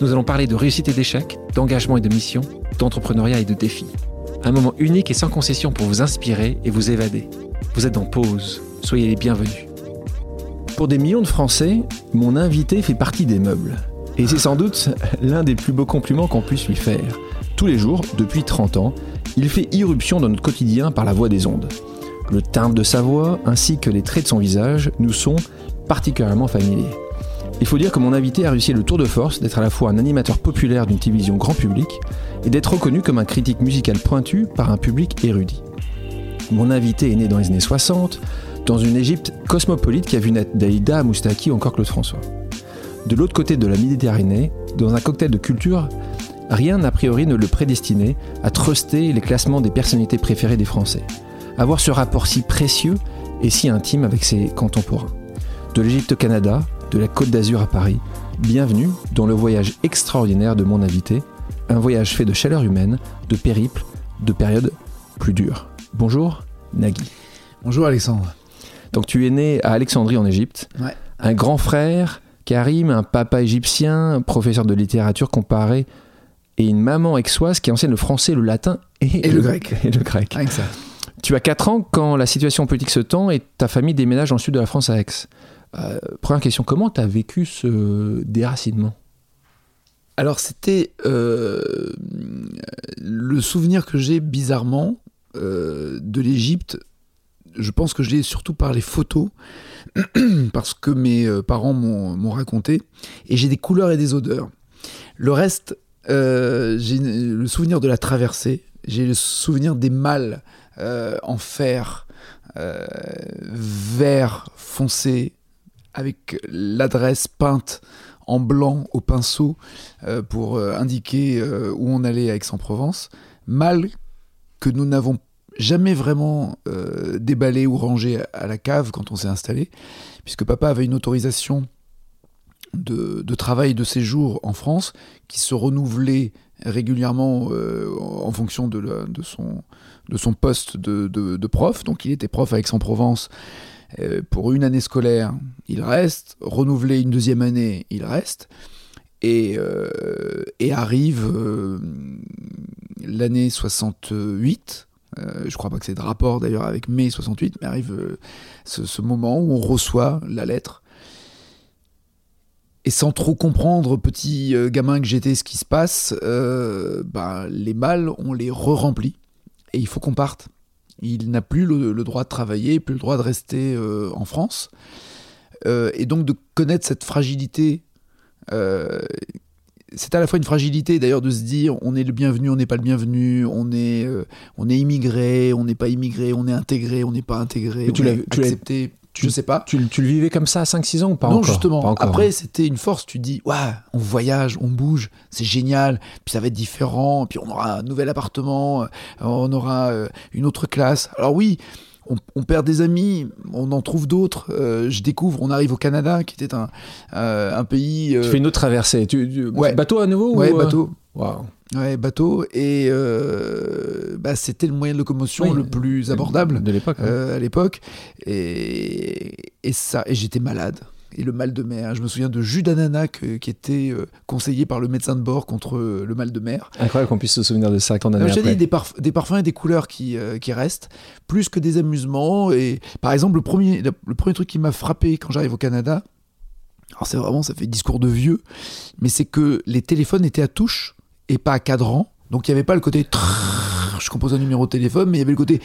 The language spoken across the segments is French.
Nous allons parler de réussite et d'échec, d'engagement et de mission, d'entrepreneuriat et de défis. Un moment unique et sans concession pour vous inspirer et vous évader. Vous êtes en pause, soyez les bienvenus. Pour des millions de Français, mon invité fait partie des meubles. Et c'est sans doute l'un des plus beaux compliments qu'on puisse lui faire. Tous les jours, depuis 30 ans, il fait irruption dans notre quotidien par la voix des ondes. Le timbre de sa voix ainsi que les traits de son visage nous sont particulièrement familiers. Il faut dire que mon invité a réussi le tour de force d'être à la fois un animateur populaire d'une télévision grand public et d'être reconnu comme un critique musical pointu par un public érudit. Mon invité est né dans les années 60, dans une Égypte cosmopolite qui a vu naître Daïda, Moustaki ou encore Claude François. De l'autre côté de la Méditerranée, dans un cocktail de culture, rien n'a priori ne le prédestinait à truster les classements des personnalités préférées des Français. Avoir ce rapport si précieux et si intime avec ses contemporains. De l'Égypte au Canada, de la Côte d'Azur à Paris. Bienvenue dans le voyage extraordinaire de mon invité, un voyage fait de chaleur humaine, de périples, de périodes plus dures. Bonjour Nagui. Bonjour Alexandre. Donc tu es né à Alexandrie en Égypte. Ouais. Un grand frère, Karim, un papa égyptien, professeur de littérature comparée, et une maman aixoise qui enseigne le français, le latin et, Et le grec. Et le grec. Rien que ça. Tu as 4 ans quand la situation politique se tend et ta famille déménage dans le sud de la France à Aix. Euh, première question, comment tu as vécu ce déracinement? Alors c'était euh, le souvenir que j'ai bizarrement euh, de l'Égypte. Je pense que je l'ai surtout par les photos, parce que mes parents m'ont raconté, et j'ai des couleurs et des odeurs. Le reste, j'ai le souvenir de la traversée, j'ai le souvenir des euh, en fer, vert foncé, avec l'adresse peinte en blanc au pinceau euh, pour euh, indiquer euh, où on allait à Aix-en-Provence. Mal que nous n'avons jamais vraiment déballé ou rangé à la cave quand on s'est installé, puisque papa avait une autorisation de, travail de séjour en France qui se renouvelait régulièrement en fonction de, son, poste de, prof. Donc il était prof à Aix-en-Provence pour une année scolaire, il reste. Renouvelé une deuxième année, il reste. Et, euh, arrive euh, l'année 68. euh, je crois pas que c'est de rapport d'ailleurs avec mai 68, mais arrive euh, ce, moment où on reçoit la lettre. Et sans trop comprendre, petit euh, gamin que j'étais, ce qui se passe, euh, bah, les balles, on les re-remplit. Et il faut qu'on parte. Il n'a plus le, le droit de travailler, plus le droit de rester euh, en France. Euh, et donc de connaître cette fragilité, euh, c'est à la fois une fragilité d'ailleurs de se dire on est le bienvenu, on n'est pas le bienvenu, on est, on est immigré, on n'est pas immigré, on est intégré, on n'est pas intégré, Mais on est tu l'as- accepté, tu- je sais pas. tu, tu le vivais comme ça à 5-6 ans ou pas non, encore justement. Pas encore. Après, c'était une force. Tu te dis, ouais, on voyage, on bouge, c'est génial. Puis ça va être différent. Puis on aura un nouvel appartement, euh, on aura euh, une autre classe. Alors oui, on, on perd des amis, on en trouve d'autres. Euh, je découvre, on arrive au Canada, qui était un, euh, un pays. euh, Tu fais une autre traversée. Tu, tu- Ouais. Bateau à nouveau ouais, ou, bateau. Waouh. Ouais, bateau. Et euh, bah, c'était le moyen de locomotion Oui. le plus abordable. De l'époque. hein. euh, à l'époque. Et, et ça, et j'étais malade. Et le mal de mer. Je me souviens de jus d'ananas qui était euh, conseillé par le médecin de bord contre euh, le mal de mer. Incroyable qu'on puisse se souvenir de ça je t'ai après. dit, des, parf- des parfums et des couleurs qui, euh, qui restent, plus que des amusements. Et par exemple, le premier, le premier truc qui m'a frappé quand j'arrive au Canada, alors c'est vraiment, ça fait discours de vieux, mais c'est que les téléphones étaient à touche et pas à cadran. Donc il n'y avait pas le côté je compose un numéro de téléphone, mais il y avait le côté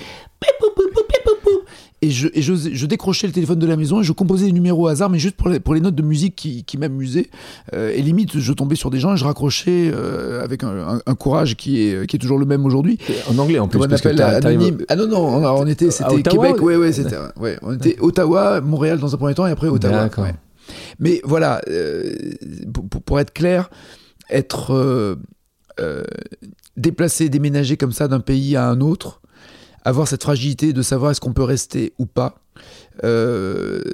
et je, et je, je décrochais le téléphone de la maison et je composais des numéros au hasard, mais juste pour les, pour les notes de musique qui, qui m'amusaient. Euh, et limite, je tombais sur des gens et je raccrochais euh, avec un, un- un courage qui est, qui est toujours le même aujourd'hui. En anglais en plus. Parce que anonyme Ah non, non, on, a- on était, c'était Ottawa Québec, ou- ouais, ouais, c'était, ouais, on était Ottawa, Montréal dans un premier temps et après Ottawa. Ouais. Mais voilà, euh, pour- pour être clair, être euh, déplacer, déménager comme ça d'un pays à un autre, avoir cette fragilité de savoir est-ce qu'on peut rester ou pas,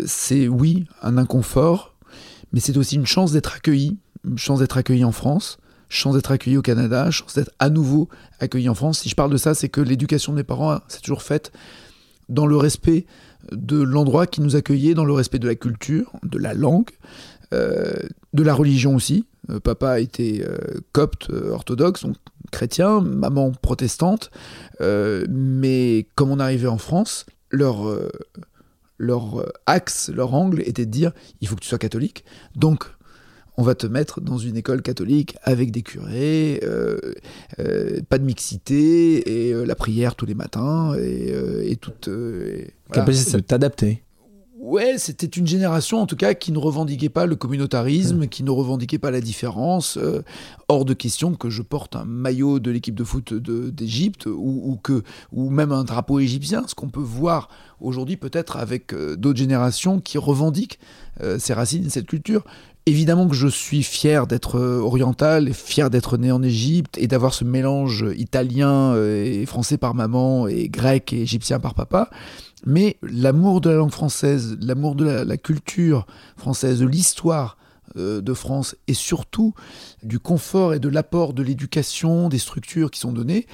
c'est oui un inconfort, mais c'est aussi une chance d'être accueilli, une chance d'être accueilli en France, chance d'être accueilli au Canada, chance d'être à nouveau accueilli en France. Si je parle de ça, c'est que l'éducation de mes parents, c'est toujours faite dans le respect de l'endroit qui nous accueillait, dans le respect de la culture, de la langue, euh, de la religion aussi. Euh, papa était euh, copte orthodoxe, donc chrétien, maman protestante. mais comme on arrivait en France, leur, leur axe, leur angle était de dire il faut que tu sois catholique. Donc on va te mettre dans une école catholique avec des curés, euh, euh, pas de mixité et euh, la prière tous les matins et, et toute. Capacité de t'adapter. Ouais, c'était une génération en tout cas qui ne revendiquait pas le communautarisme, qui ne revendiquait pas la différence. hors de question que je porte un maillot de l'équipe de foot d'Égypte ou, que, ou même un drapeau égyptien, ce qu'on peut voir aujourd'hui peut-être avec d'autres générations qui revendiquent ces racines, cette culture. Évidemment que je suis fier d'être euh, oriental, fier d'être né en Égypte et d'avoir ce mélange italien euh, et français par maman et grec et égyptien par papa. Mais l'amour de la langue française, l'amour de la, culture française, de l'histoire euh, de France et surtout du confort et de l'apport de l'éducation, des structures qui sont données,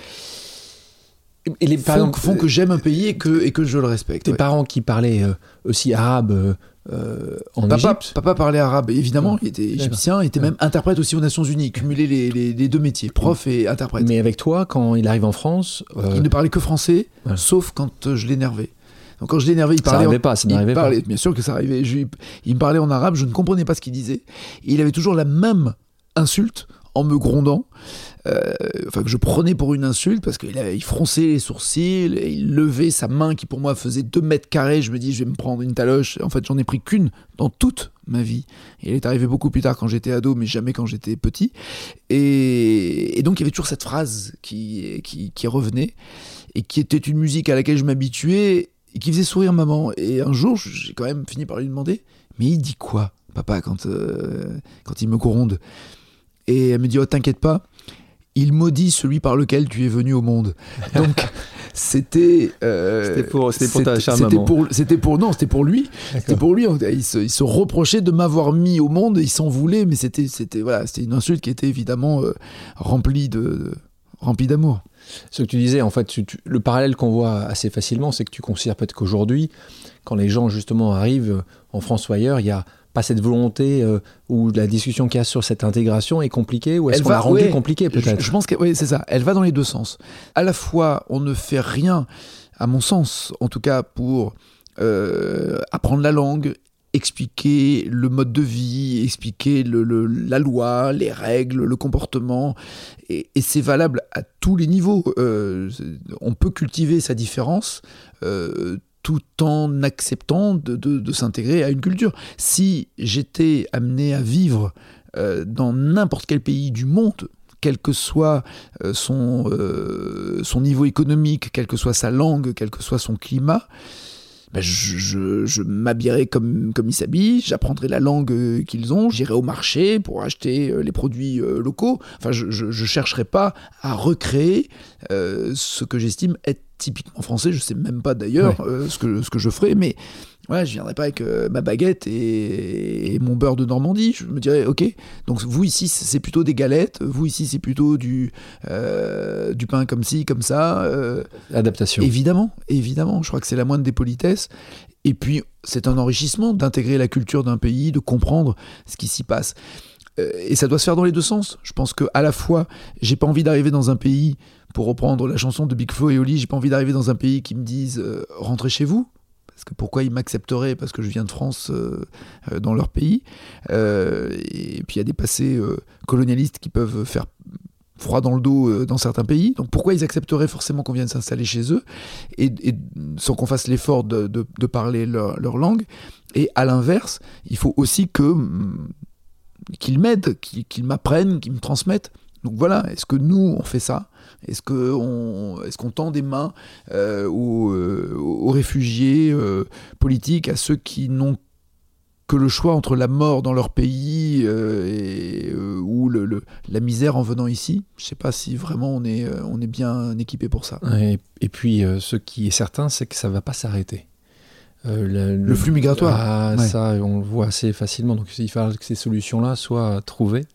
et les font, font que j'aime un pays et que, et que je le respecte. Tes parents qui parlaient aussi arabe euh, en papa, Papa parlait arabe, évidemment, il était égyptien, il était même interprète aussi aux Nations Unies, cumulait les, deux métiers, prof et interprète. Mais avec toi, quand il arrive en France. Euh, il ne parlait que français, sauf quand euh, je l'énervais. Donc quand je l'énervais, il parlait. Ça n'arrivait pas, ça n'arrivait pas. Bien sûr que ça arrivait. il me parlait en arabe, je ne comprenais pas ce qu'il disait. il avait toujours la même insulte en me grondant. Euh, enfin que je prenais pour une insulte parce qu'il il fronçait les sourcils, et il levait sa main qui pour moi faisait 2 mètres carrés. Je me dis, je vais me prendre une taloche. En fait, j'en ai pris qu'une dans toute ma vie. Et elle est arrivée beaucoup plus tard quand j'étais ado, mais jamais quand j'étais petit. Et, donc il y avait toujours cette phrase qui, qui, qui revenait et qui était une musique à laquelle je m'habituais et qui faisait sourire maman. Et un jour, j'ai quand même fini par lui demander, mais il dit quoi, papa, quand, euh, quand il me gronde Et elle me dit, oh t'inquiète pas, il maudit celui par lequel tu es venu au monde. Donc c'était euh, c'était pour c'était pour ta C'était pour c'était pour non c'était pour lui c'était pour lui il se, reprochait de m'avoir mis au monde il s'en voulait mais c'était c'était voilà c'était une insulte qui était évidemment euh, remplie de, remplie d'amour. Ce que tu disais en fait le parallèle qu'on voit assez facilement c'est que tu considères peut-être qu'aujourd'hui quand les gens justement arrivent en France ou ailleurs il y a pas cette volonté euh, ou la discussion qu'il y a sur cette intégration est compliquée ou est-ce qu'on l'a rendue compliquée peut-être je, pense que oui c'est ça. Elle va dans les deux sens. À la fois on ne fait rien à mon sens en tout cas pour euh, apprendre la langue expliquer le mode de vie, expliquer la loi, les règles, le comportement, et, c'est valable à tous les niveaux. Euh, on peut cultiver sa différence tout en acceptant de, s'intégrer à une culture. Si j'étais amené à vivre euh, dans n'importe quel pays du monde, quel que soit euh, son, euh, son niveau économique, quelle que soit sa langue, quel que soit son climat, ben, je, je, m'habillerai comme, comme ils s'habillent, j'apprendrai la langue qu'ils ont, j'irai au marché pour acheter les produits locaux. Enfin, je ne chercherai pas à recréer ce que j'estime être typiquement français, je sais même pas d'ailleurs euh, ce, que, ce que je ferais, mais ouais, je viendrais pas avec euh, ma baguette et, mon beurre de Normandie. Je me dirais, ok, donc vous ici c'est plutôt des galettes, vous ici c'est plutôt du, euh, du pain comme ci, comme ça. Adaptation. Évidemment, évidemment, je crois que c'est la moindre des politesses. Et puis c'est un enrichissement d'intégrer la culture d'un pays, de comprendre ce qui s'y passe et ça doit se faire dans les deux sens. Je pense que à la fois, j'ai pas envie d'arriver dans un pays pour reprendre la chanson de Big Flo et Oli, j'ai pas envie d'arriver dans un pays qui me dise euh, rentrez chez vous. Parce que pourquoi ils m'accepteraient Parce que je viens de France euh, euh, dans leur pays. et puis il y a des passés colonialistes qui peuvent faire froid dans le dos dans certains pays. Donc pourquoi ils accepteraient forcément qu'on vienne s'installer chez eux sans qu'on fasse l'effort de, parler leur, leur, langue? Et à l'inverse, il faut aussi que mm, qu'ils m'aident, qu'ils m'apprennent, qu'ils me transmettent. Donc voilà, est-ce que nous, on fait ça? Est-ce qu'on est qu'on tend des mains euh, aux, euh, aux, réfugiés euh, politiques, à ceux qui n'ont que le choix entre la mort dans leur pays euh, et, ou le, la misère en venant ici? Je ne sais pas si vraiment on est, on est bien équipé pour ça. Et, et puis, ce qui est certain, c'est que ça ne va pas s'arrêter. Le, le, flux migratoire. Ah, Ça, on le voit assez facilement. Donc, il faut que ces solutions-là soient trouvées.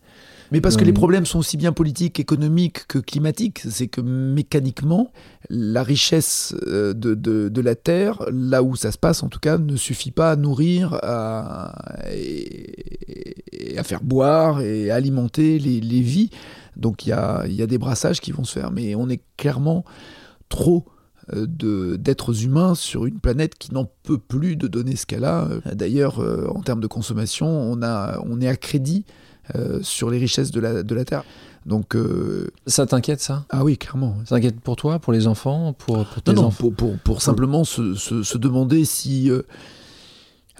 Mais parce que les problèmes sont aussi bien politiques, économiques que climatiques. C'est que mécaniquement, la richesse euh, de, de, la Terre, là où ça se passe en tout cas, ne suffit pas à nourrir, à, et, à faire boire et à alimenter les, les vies. Donc il y a, y a des brassages qui vont se faire. Mais on est clairement trop euh, d'êtres humains sur une planète qui n'en peut plus de donner ce qu'elle a. D'ailleurs, euh, en termes de consommation, on, a, on est à crédit euh, sur les richesses de la, de la Terre. Donc, euh, ça t'inquiète ça? Ah oui, clairement. Ça t'inquiète pour toi, pour les enfants, pour, pour tes non, enfants? pour, pour, simplement se, se, demander si euh,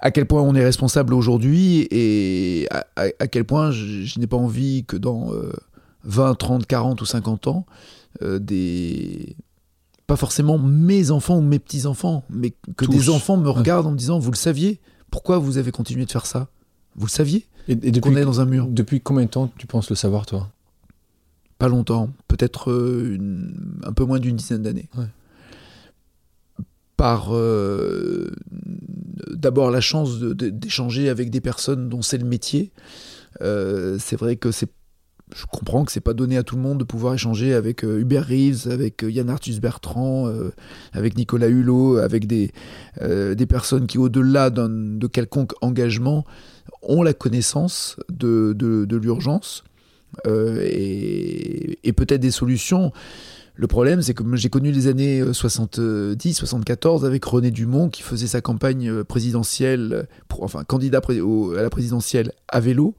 à quel point on est responsable aujourd'hui et à, à, quel point je, n'ai pas envie que dans 20, 30, 40 ou 50 ans, des pas forcément mes enfants ou mes petits-enfants, mais que des enfants me regardent en me disant, vous le saviez, pourquoi vous avez continué de faire ça? Vous le saviez? Et, depuis, est dans un mur. Depuis combien de temps tu penses le savoir, toi? Pas longtemps, peut-être euh, un peu moins d'une dizaine d'années. Par euh, d'abord la chance d'échanger avec des personnes dont c'est le métier. Euh, c'est vrai que c'est je comprends que c'est pas donné à tout le monde de pouvoir échanger avec Hubert Reeves, avec Yann Arthus Bertrand, avec Nicolas Hulot, avec des, des personnes qui, au-delà de quelconque engagement, ont la connaissance de, de, l'urgence euh, et, peut-être des solutions. Le problème, c'est que j'ai connu les années 70, 74 avec René Dumont qui faisait sa campagne présidentielle, pour, enfin candidat à la présidentielle à vélo,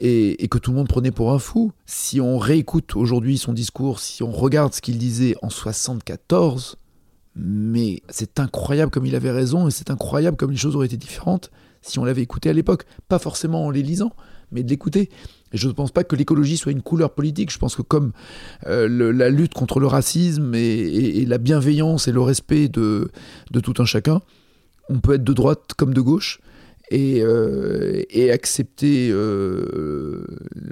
et, et, que tout le monde prenait pour un fou. Si on réécoute aujourd'hui son discours, si on regarde ce qu'il disait en 74, mais c'est incroyable comme il avait raison et c'est incroyable comme les choses auraient été différentes si on l'avait écouté à l'époque. Pas forcément en les lisant, mais de l'écouter. Je ne pense pas que l'écologie soit une couleur politique. Je pense que comme euh, la lutte contre le racisme et, la bienveillance et le respect de, de tout un chacun, on peut être de droite comme de gauche et, euh, accepter euh,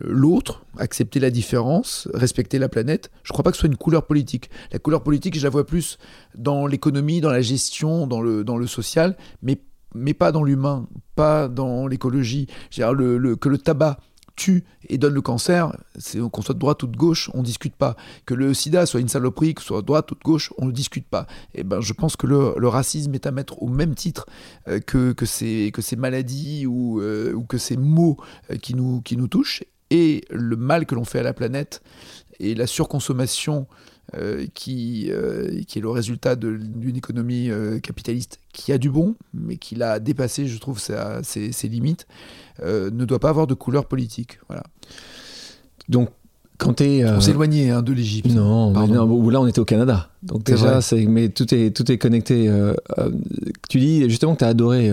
l'autre, accepter la différence, respecter la planète. Je ne crois pas que ce soit une couleur politique. La couleur politique, je la vois plus dans l'économie, dans la gestion, dans le, dans le social, mais mais pas dans l'humain, pas dans l'écologie. Que le tabac tue et donne le cancer, qu'on soit de droite ou de gauche, on ne discute pas. Que le sida soit une saloperie, que soit de droite ou de gauche, on ne discute pas. Et eh ben, je pense que le, racisme est à mettre au même titre euh, que, ces, maladies ou, euh, que ces maux euh, qui nous touchent et le mal que l'on fait à la planète et la surconsommation euh, qui, euh, qui est le résultat d'une économie euh, capitaliste qui a du bon, mais qui l'a dépassé, je trouve, ses, ses, limites, ne doit pas avoir de couleur politique. Voilà. Donc, quand es, On s'éloignait hein, de l'Égypte. Non, non, là on était au Canada. Donc déjà, mais tout est, tout est connecté. tu dis justement que tu as adoré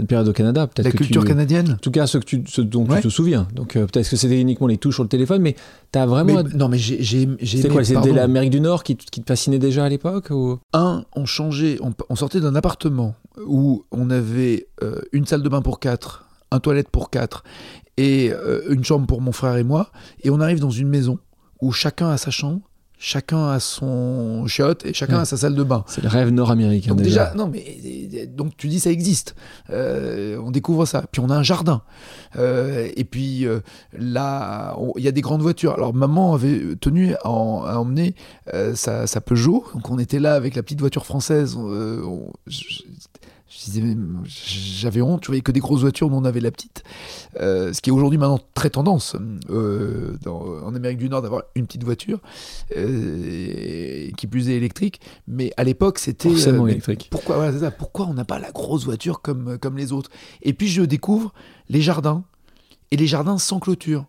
cette période au Canada. Peut-être la culture canadienne En tout cas, ce, que tu, ce dont tu te souviens. Donc euh, peut-être que c'était uniquement les touches sur le téléphone, mais tu as vraiment. non, mais j'ai. C'était quoi C'était l'Amérique du Nord qui, qui, te fascinait déjà à l'époque ou... Un, on changeait, on, sortait d'un appartement où on avait euh, une salle de bain pour quatre, un toilette pour quatre et euh, une chambre pour mon frère et moi, et on arrive dans une maison où chacun a sa chambre chacun a son shot et chacun a sa salle de bain. C'est le rêve nord-américain déjà. non mais donc tu dis ça existe. Euh, on découvre ça. Puis on a un jardin. Euh, et puis euh, là, il y a des grandes voitures. Alors maman avait tenu à, emmener sa, Peugeot. Donc on était là avec la petite voiture française. J'avais honte, tu voyais que des grosses voitures, dont on avait la petite. Euh, ce qui est aujourd'hui maintenant très tendance euh, en Amérique du Nord d'avoir une petite voiture euh, qui plus est électrique. Mais à l'époque, c'était. électrique. Pourquoi, ça, pourquoi on n'a pas la grosse voiture comme, comme les autres? Et puis je découvre les jardins, et les jardins sans clôture.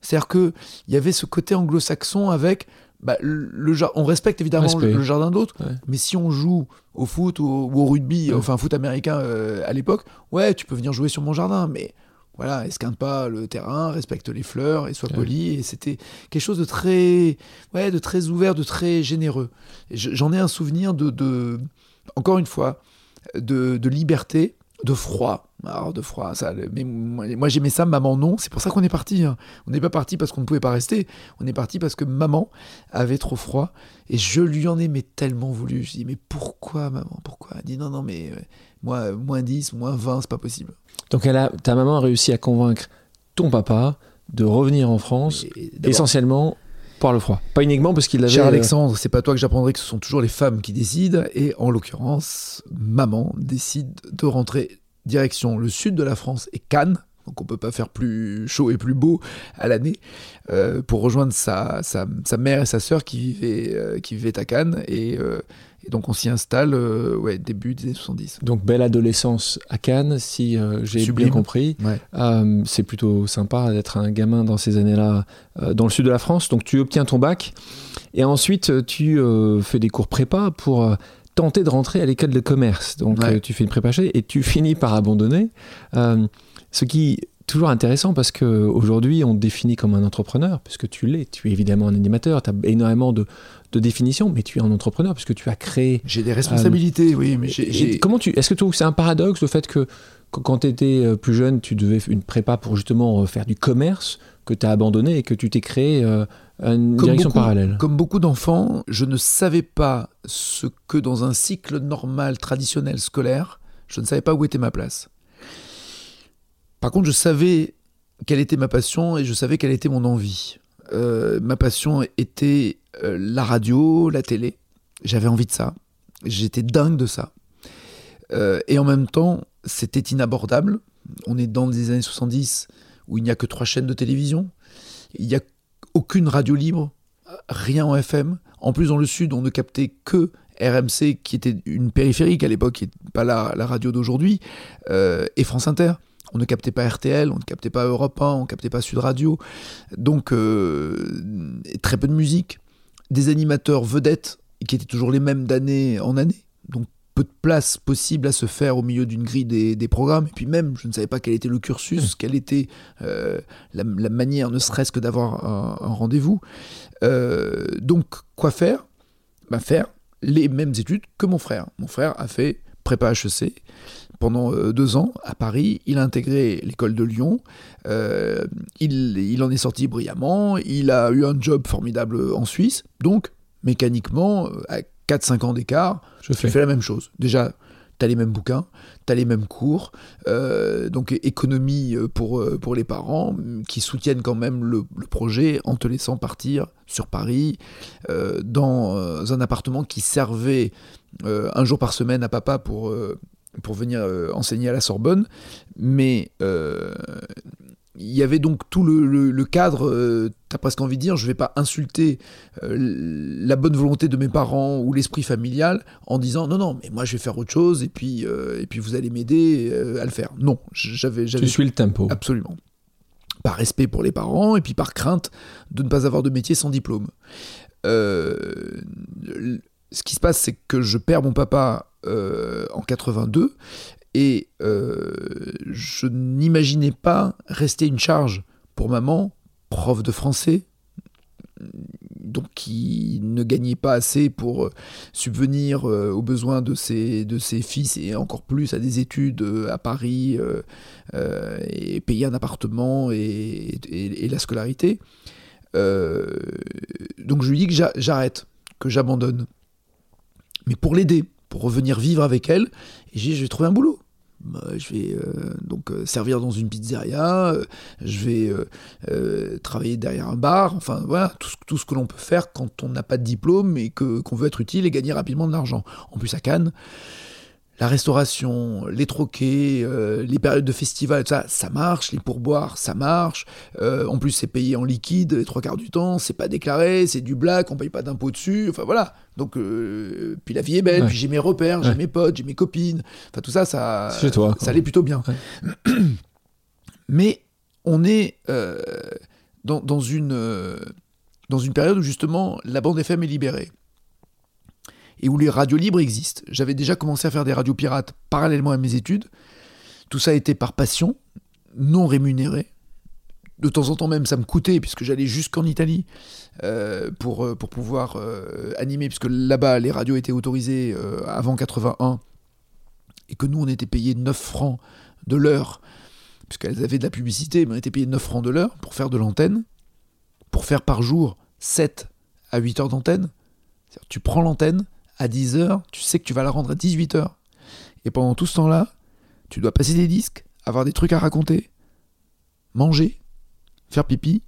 C'est-à-dire qu'il y avait ce côté anglo-saxon avec bah, le, on respecte évidemment le, jardin d'autres, mais si on joue au foot ou, au rugby, enfin foot américain à l'époque, ouais, tu peux venir jouer sur mon jardin, mais voilà, esquinte pas le terrain, respecte les fleurs et sois poli. Et c'était quelque chose de très, ouais, de très ouvert, de très généreux. J'en ai un souvenir de, de encore une fois, de, liberté de froid. Alors, de froid, ça, mais moi, j'aimais ça, maman non. C'est pour ça qu'on est parti. Hein. On n'est pas parti parce qu'on ne pouvait pas rester. On est parti parce que maman avait trop froid. Et je lui en aimais tellement voulu. Je dis, mais pourquoi, maman Pourquoi? Elle dit, non, non, mais euh, moi, moins 10, moins 20, c'est pas possible. Donc, elle a, ta maman a réussi à convaincre ton papa de revenir en France, essentiellement par le froid. Pas uniquement parce qu'il avait. Cher euh, Alexandre, c'est pas toi que j'apprendrai que ce sont toujours les femmes qui décident. Et en l'occurrence, maman décide de rentrer direction le sud de la France et Cannes. Donc on peut pas faire plus chaud et plus beau à l'année euh, pour rejoindre sa, sa, mère et sa sœur qui vivaient, euh, qui vivaient à Cannes. Et, et donc on s'y installe euh, ouais, début des années 70. Donc belle adolescence à Cannes, si euh, j'ai bien compris. Euh, c'est plutôt sympa d'être un gamin dans ces années-là dans le sud de la France. Donc tu obtiens ton bac et ensuite tu fais des cours prépa pour tenter de rentrer à l'école de commerce. Donc tu fais une prépa et tu finis par abandonner. ce qui toujours intéressant parce qu'aujourd'hui, on te définit comme un entrepreneur, puisque tu l'es. Tu es évidemment un animateur, tu as énormément de, de définitions, mais tu es un entrepreneur puisque tu as créé. J'ai des responsabilités, oui. Mais comment tu. Est-ce que tu trouves que c'est un paradoxe le fait que quand tu étais euh, plus jeune, tu devais une prépa pour justement euh, faire du commerce, que tu as abandonné et que tu t'es créé euh, une direction parallèle? Comme beaucoup d'enfants, je ne savais pas ce que dans un cycle normal, traditionnel, scolaire, je ne savais pas où était ma place. Par contre, je savais quelle était ma passion et je savais quelle était mon envie. Euh, ma passion était euh, la radio, la télé. J'avais envie de ça. J'étais dingue de ça. Euh, et en même temps, c'était inabordable. On est dans les années 70 où il n'y a que trois chaînes de télévision. Il n'y a aucune radio libre, rien en FM. En plus, dans le Sud, on ne captait que RMC, qui était une périphérique à l'époque, qui n'est pas la, la radio d'aujourd'hui, et France Inter. On ne captait pas RTL, on ne captait pas Europe 1, on ne captait pas Sud Radio. Donc, euh, très peu de musique. Des animateurs vedettes qui étaient toujours les mêmes d'année en année. Donc, peu de place possible à se faire au milieu d'une grille des, programmes. Et puis même, je ne savais pas quel était le cursus, quelle était euh, la, manière, ne serait-ce que d'avoir un, rendez-vous. Euh, donc, quoi faire? Bah, Faire les mêmes études que mon frère. Mon frère a fait prépa HEC pendant euh, deux ans à Paris. Il a intégré l'école de Lyon. Euh, il, en est sorti brillamment. Il a eu un job formidable en Suisse. Donc, mécaniquement, euh, à 4-5 ans d'écart, je fais. la même chose. Déjà, tu as les mêmes bouquins, tu as les mêmes cours. donc, économie pour, pour les parents qui soutiennent quand même le, le projet en te laissant partir sur Paris dans un appartement qui servait un jour par semaine à papa pour pour venir euh, enseigner à la Sorbonne, mais euh, il y avait donc tout le, cadre, euh, tu as presque envie de dire, je ne vais pas insulter la bonne volonté de mes parents ou l'esprit familial en disant non, non, mais moi je vais faire autre chose et puis, et puis vous allez m'aider à le faire. Non, j'avais... Tu suis le tempo. Absolument. Par respect pour les parents et puis par crainte de ne pas avoir de métier sans diplôme. ce qui se passe, c'est que je perds mon papa euh, en 82 et euh, je n'imaginais pas rester une charge pour maman, prof de français, donc qui ne gagnait pas assez pour euh, subvenir aux besoins de ses, de ses fils et encore plus à des études à Paris et payer un appartement et, et la scolarité. donc je lui dis que j'arrête, que j'abandonne. Mais pour l'aider, pour revenir vivre avec elle. Et j'ai je vais trouver un boulot. Bah, je vais euh, donc euh, servir dans une pizzeria, euh, je vais travailler derrière un bar, enfin voilà, tout, ce que l'on peut faire quand on n'a pas de diplôme et qu'on veut être utile et gagner rapidement de l'argent. En plus à Cannes, la restauration, les troquets, euh, les périodes de festival, ça, ça marche, les pourboires, ça marche. Euh, en plus, c'est payé en liquide les trois quarts du temps, c'est pas déclaré, c'est du black, on paye pas d'impôts dessus. Enfin voilà. Donc, euh, puis la vie est belle, puis j'ai mes repères, j'ai mes potes, j'ai mes copines. Enfin tout ça, ça, toi, ça allait plutôt bien. Mais on est dans, dans, une, dans une période où justement la bande FM est libérée et où les radios libres existent. J'avais déjà commencé à faire des radios pirates parallèlement à mes études. Tout ça été par passion, non rémunéré. De temps en temps même, ça me coûtait, puisque j'allais jusqu'en Italie euh, pour, euh, pour pouvoir euh, animer, puisque là-bas, les radios étaient autorisées avant 81 et que nous, on était payé 9 francs de l'heure, puisqu'elles avaient de la publicité, mais on était payé 9 francs de l'heure pour faire de l'antenne, pour faire par jour 7 à 8 heures d'antenne. Tu prends l'antenne à 10 heures, tu sais que tu vas la rendre à 18 heures. Et pendant tout ce temps-là, tu dois passer des disques, avoir des trucs à raconter, manger, faire pipi,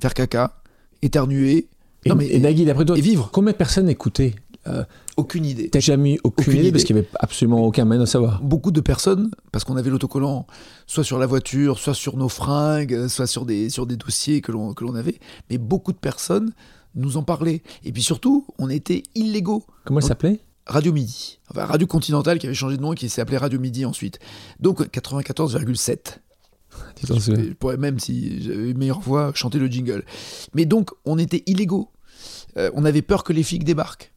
faire caca, éternuer. Et, Non, mais- et Nagui, d'après toi, et vivre. combien de personnes écoutaient Aucune idée. T'as jamais eu aucune, Aucune idée, idée. parce qu'il n'y avait absolument aucun moyen de savoir. beaucoup de personnes, parce qu'on avait l'autocollant soit sur la voiture, soit sur nos fringues, soit sur des, sur des dossiers que l'on avait, mais beaucoup de personnes nous en parlaient. Et puis surtout, on était illégaux. Comment Donc- s'appelait? Radio Midi, enfin Radio Continental qui avait changé de nom et qui s'est appelé Radio Midi ensuite. Donc 94,7. Tu t'en souviens Je pourrais même, si j'avais une meilleure voix, chanter le jingle. Mais donc, on était illégaux. Euh, on avait peur que les flics débarquent.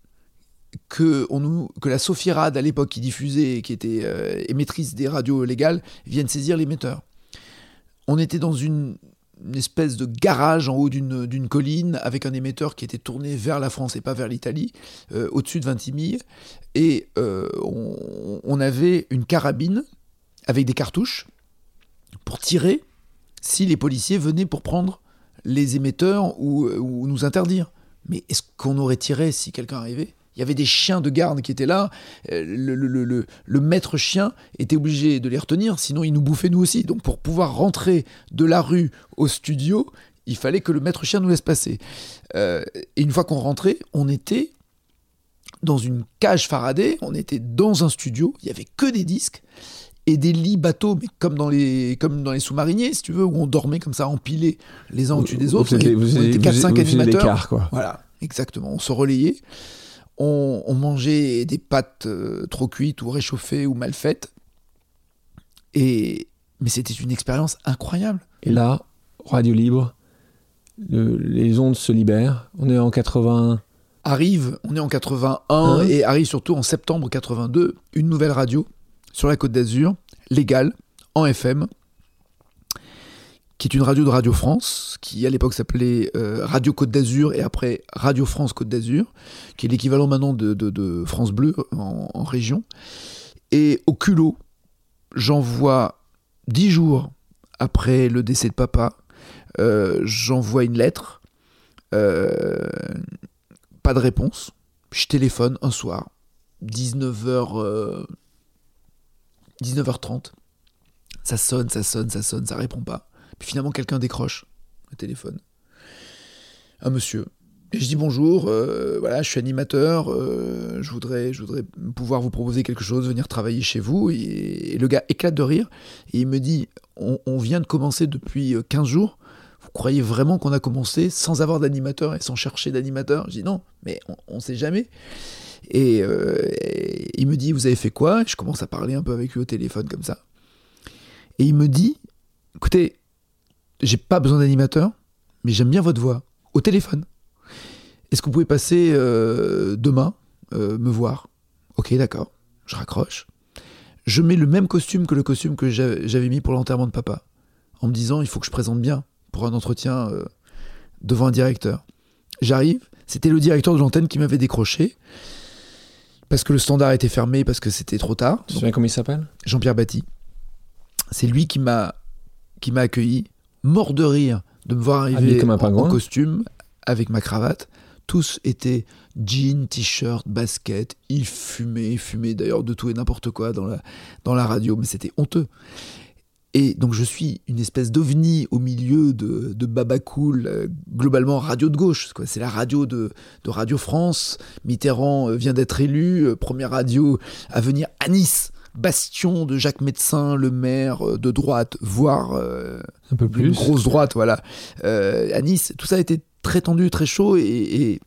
Que, on nous, que la à l'époque, qui diffusait, qui était euh, émettrice des radios légales, vienne saisir l'émetteur. On était dans une, une espèce de garage en haut d'une colline avec un émetteur qui était tourné vers la France et pas vers l'Italie, euh, au-dessus de Vintimille. Et euh, on, avait une carabine avec des cartouches pour tirer si les policiers venaient pour prendre les émetteurs ou, ou nous interdire. Mais est-ce qu'on aurait tiré si quelqu'un arrivait? Il y avait des chiens de garde qui étaient là. Euh, Le, le- le- maître chien était obligé de les retenir, sinon il nous bouffait nous aussi. Donc pour pouvoir rentrer de la rue au studio, il fallait que le maître chien nous laisse passer. Euh, et une fois qu'on rentrait, on était dans une cage Faraday, on était dans un studio, il y avait que des disques et des lits bateaux, mais comme dans les, comme dans les sous-mariniers, si tu veux, où on dormait comme ça, empilés les uns au-dessus des autres. Vous, vous, on était vous, 4-5 vous faisiez animateurs. quoi. Voilà, exactement. On se relayait. On, on mangeait des pâtes euh, trop cuites ou réchauffées ou mal faites. Et, mais c'était une expérience incroyable. Et là, Radio Libre, le- les ondes se libèrent. On est en 80. Arrive, on est en 81 Hein et arrive surtout en septembre 82, une nouvelle radio sur la Côte d'Azur, légale, en FM, qui est une radio de Radio France, qui à l'époque s'appelait euh, Radio Côte d'Azur et après Radio France Côte d'Azur, qui est l'équivalent maintenant de, France Bleu en, en région. Et au culot, j'envoie dix jours après le décès de papa, euh, j'envoie une lettre. euh, pas de réponse. Je téléphone un soir, 19h, 19h30. Ça sonne, ça sonne, ça sonne, ça répond pas. Puis finalement, quelqu'un décroche le téléphone. Un monsieur. Et je dis bonjour, euh, voilà, je suis animateur, euh, je, voudrais, je voudrais pouvoir vous proposer quelque chose, venir travailler chez vous. Et, le gars éclate de rire et il me dit on, vient de commencer depuis euh, 15 jours. Vous croyez vraiment qu'on a commencé sans avoir d'animateur et sans chercher d'animateur? Je dis non, mais on ne sait jamais. Et, euh, et il me dit, vous avez fait quoi? Je commence à parler un peu avec lui au téléphone comme ça. Et il me dit, écoutez, j'ai pas besoin d'animateur, mais j'aime bien votre voix au téléphone. Est-ce que vous pouvez passer euh, demain euh, me voir? Ok, d'accord. Je raccroche. Je mets le même costume que le costume que j'a- j'avais mis pour l'enterrement de papa, en me disant, il faut que je présente bien pour un entretien euh, devant un directeur. J'arrive, c'était le directeur de l'antenne qui m'avait décroché, parce que le standard était fermé, parce que c'était trop tard. Tu souviens comment il s'appelle? Jean-Pierre Batty. C'est lui qui m'a qui m'a accueilli, mort de rire de me voir arriver comme un en, costume avec ma cravate. Tous étaient jeans, t-shirt, basket. Ils fumaient, ils fumaient d'ailleurs de tout et n'importe quoi dans la, dans la radio, mais c'était honteux. Et donc je suis une espèce d'ovni au milieu de, de Baba Cool, euh, globalement radio de gauche. C'est la radio de, de Radio France. Mitterrand euh, vient d'être élu, euh, première radio à venir à Nice, bastion de Jacques Médecin, le maire euh, de droite, voire euh, Un peu une plus. grosse droite, voilà. Euh, à Nice, tout ça a été très tendu, très chaud, et, et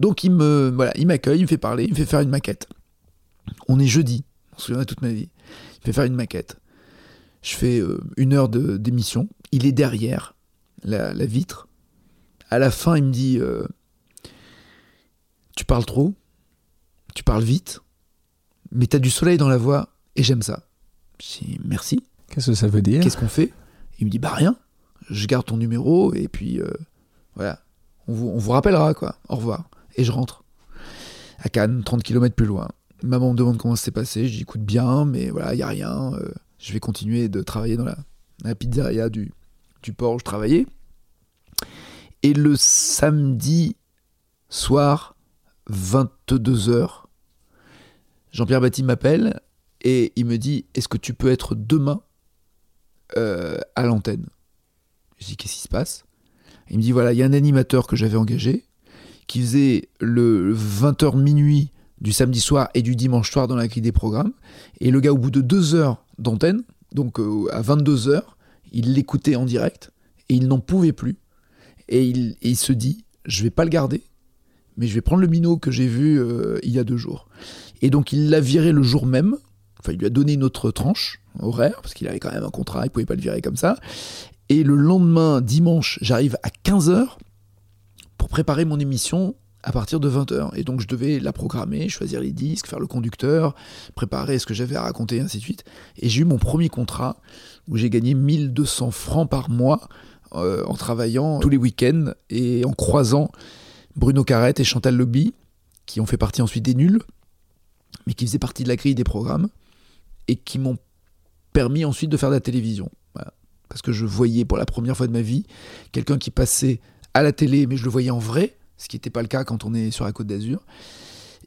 donc il me, voilà, il m'accueille, il me fait parler, il me fait faire une maquette. On est jeudi, je me souviendrai toute ma vie. Il me fait faire une maquette. Je fais euh, une heure d'émission. Il est derrière la, la vitre. À la fin, il me dit Tu parles trop, tu parles vite, mais t'as du soleil dans la voix et j'aime ça. Je dis Merci. Qu'est-ce que ça veut dire Qu'est-ce qu'on fait? Il me dit bah rien. Je garde ton numéro et puis euh, voilà. On vous, on vous rappellera quoi. Au revoir. Et je rentre à Cannes, 30 km plus loin. Maman me demande comment ça s'est passé. Je dis écoute bien, mais voilà, il y a rien. euh, je vais continuer de travailler dans la, la pizzeria du, du port où je travaillais. Et le samedi soir, 22h, Jean-Pierre Batti m'appelle et il me dit Est-ce que tu peux être demain euh, à l'antenne? Je dis Qu'est-ce qui se passe? Il me dit Voilà, il y a un animateur que j'avais engagé qui faisait le 20h minuit du samedi soir et du dimanche soir dans la grille des programmes. Et le gars, au bout de deux heures d'antenne, donc euh, à 22h, il l'écoutait en direct et il n'en pouvait plus. Et il, et il se dit Je vais pas le garder, mais je vais prendre le minot que j'ai vu euh, il y a deux jours. Et donc il l'a viré le jour même. Il lui a donné une autre tranche horaire, parce qu'il avait quand même un contrat, il pouvait pas le virer comme ça. Et le lendemain, dimanche, j'arrive à 15h pour préparer mon émission à partir de 20h. Et donc je devais la programmer, choisir les disques, faire le conducteur, préparer ce que j'avais à raconter, ainsi de suite. Et j'ai eu mon premier contrat où j'ai gagné 1200 francs par mois euh, en travaillant tous les week-ends et en croisant Bruno Carrette et Chantal Lobby, qui ont fait partie ensuite des nuls, mais qui faisaient partie de la grille des programmes et qui m'ont permis ensuite de faire de la télévision. Parce que je voyais pour la première fois de ma vie quelqu'un qui passait à la télé, mais je le voyais en vrai, ce qui n'était pas le cas quand on est sur la côte d'Azur.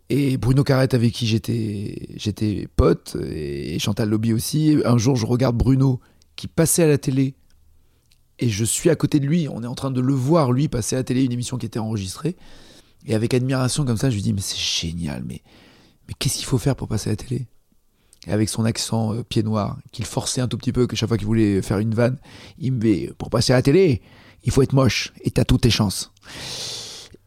Et Bruno Carrette, avec qui j'étais, j'étais pote, et Chantal Lobby aussi. Un jour, je regarde Bruno qui passait à la télé, et je suis à côté de lui. On est en train de le voir, lui, passer à la télé, une émission qui était enregistrée. Et avec admiration comme ça, je lui dis, mais c'est génial, mais, mais qu'est-ce qu'il faut faire pour passer à la télé? Et avec son accent euh, pied noir, qu'il forçait un tout petit peu, que chaque fois qu'il voulait faire une vanne, il me dit Pour passer à la télé, il faut être moche, et t'as toutes tes chances.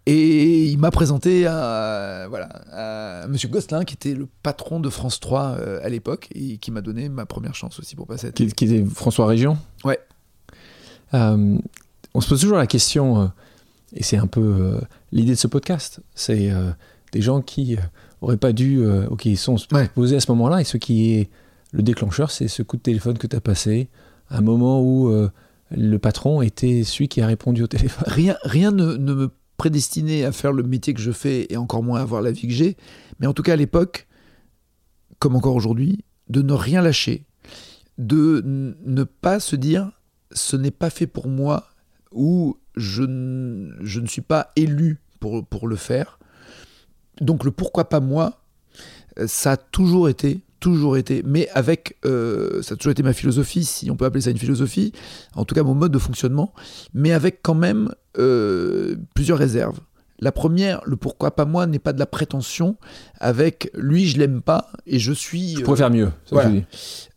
Et il m'a présenté à, voilà, à Monsieur Gosselin, qui était le patron de France 3 euh, à l'époque, et qui m'a donné ma première chance aussi pour passer à la télé. Qui, qui était François Région Ouais. Euh, on se pose toujours la question, euh, et c'est un peu l'idée de ce podcast, c'est des gens qui auraient pas dû, euh, ok, ils sont Ouais. posés à ce moment-là, et ce qui est le déclencheur, c'est ce coup de téléphone que tu as passé, à un moment où euh, le patron était celui qui a répondu au téléphone. Rien, rien ne, ne me prédestinait à faire le métier que je fais, et encore moins à avoir la vie que j'ai. Mais en tout cas, à l'époque, comme encore aujourd'hui, de ne rien lâcher, de ne pas se dire ce n'est pas fait pour moi ou je, je ne suis pas élu pour, pour le faire. Donc le pourquoi pas moi, euh, ça a toujours été, toujours été, mais avec, euh, ça a toujours été ma philosophie, si on peut appeler ça une philosophie, en tout cas mon mode de fonctionnement, mais avec quand même euh, plusieurs réserves. La première, le pourquoi pas moi n'est pas de la prétention avec lui je l'aime pas et je suis Je pourrais faire mieux. ça, voilà. je dis.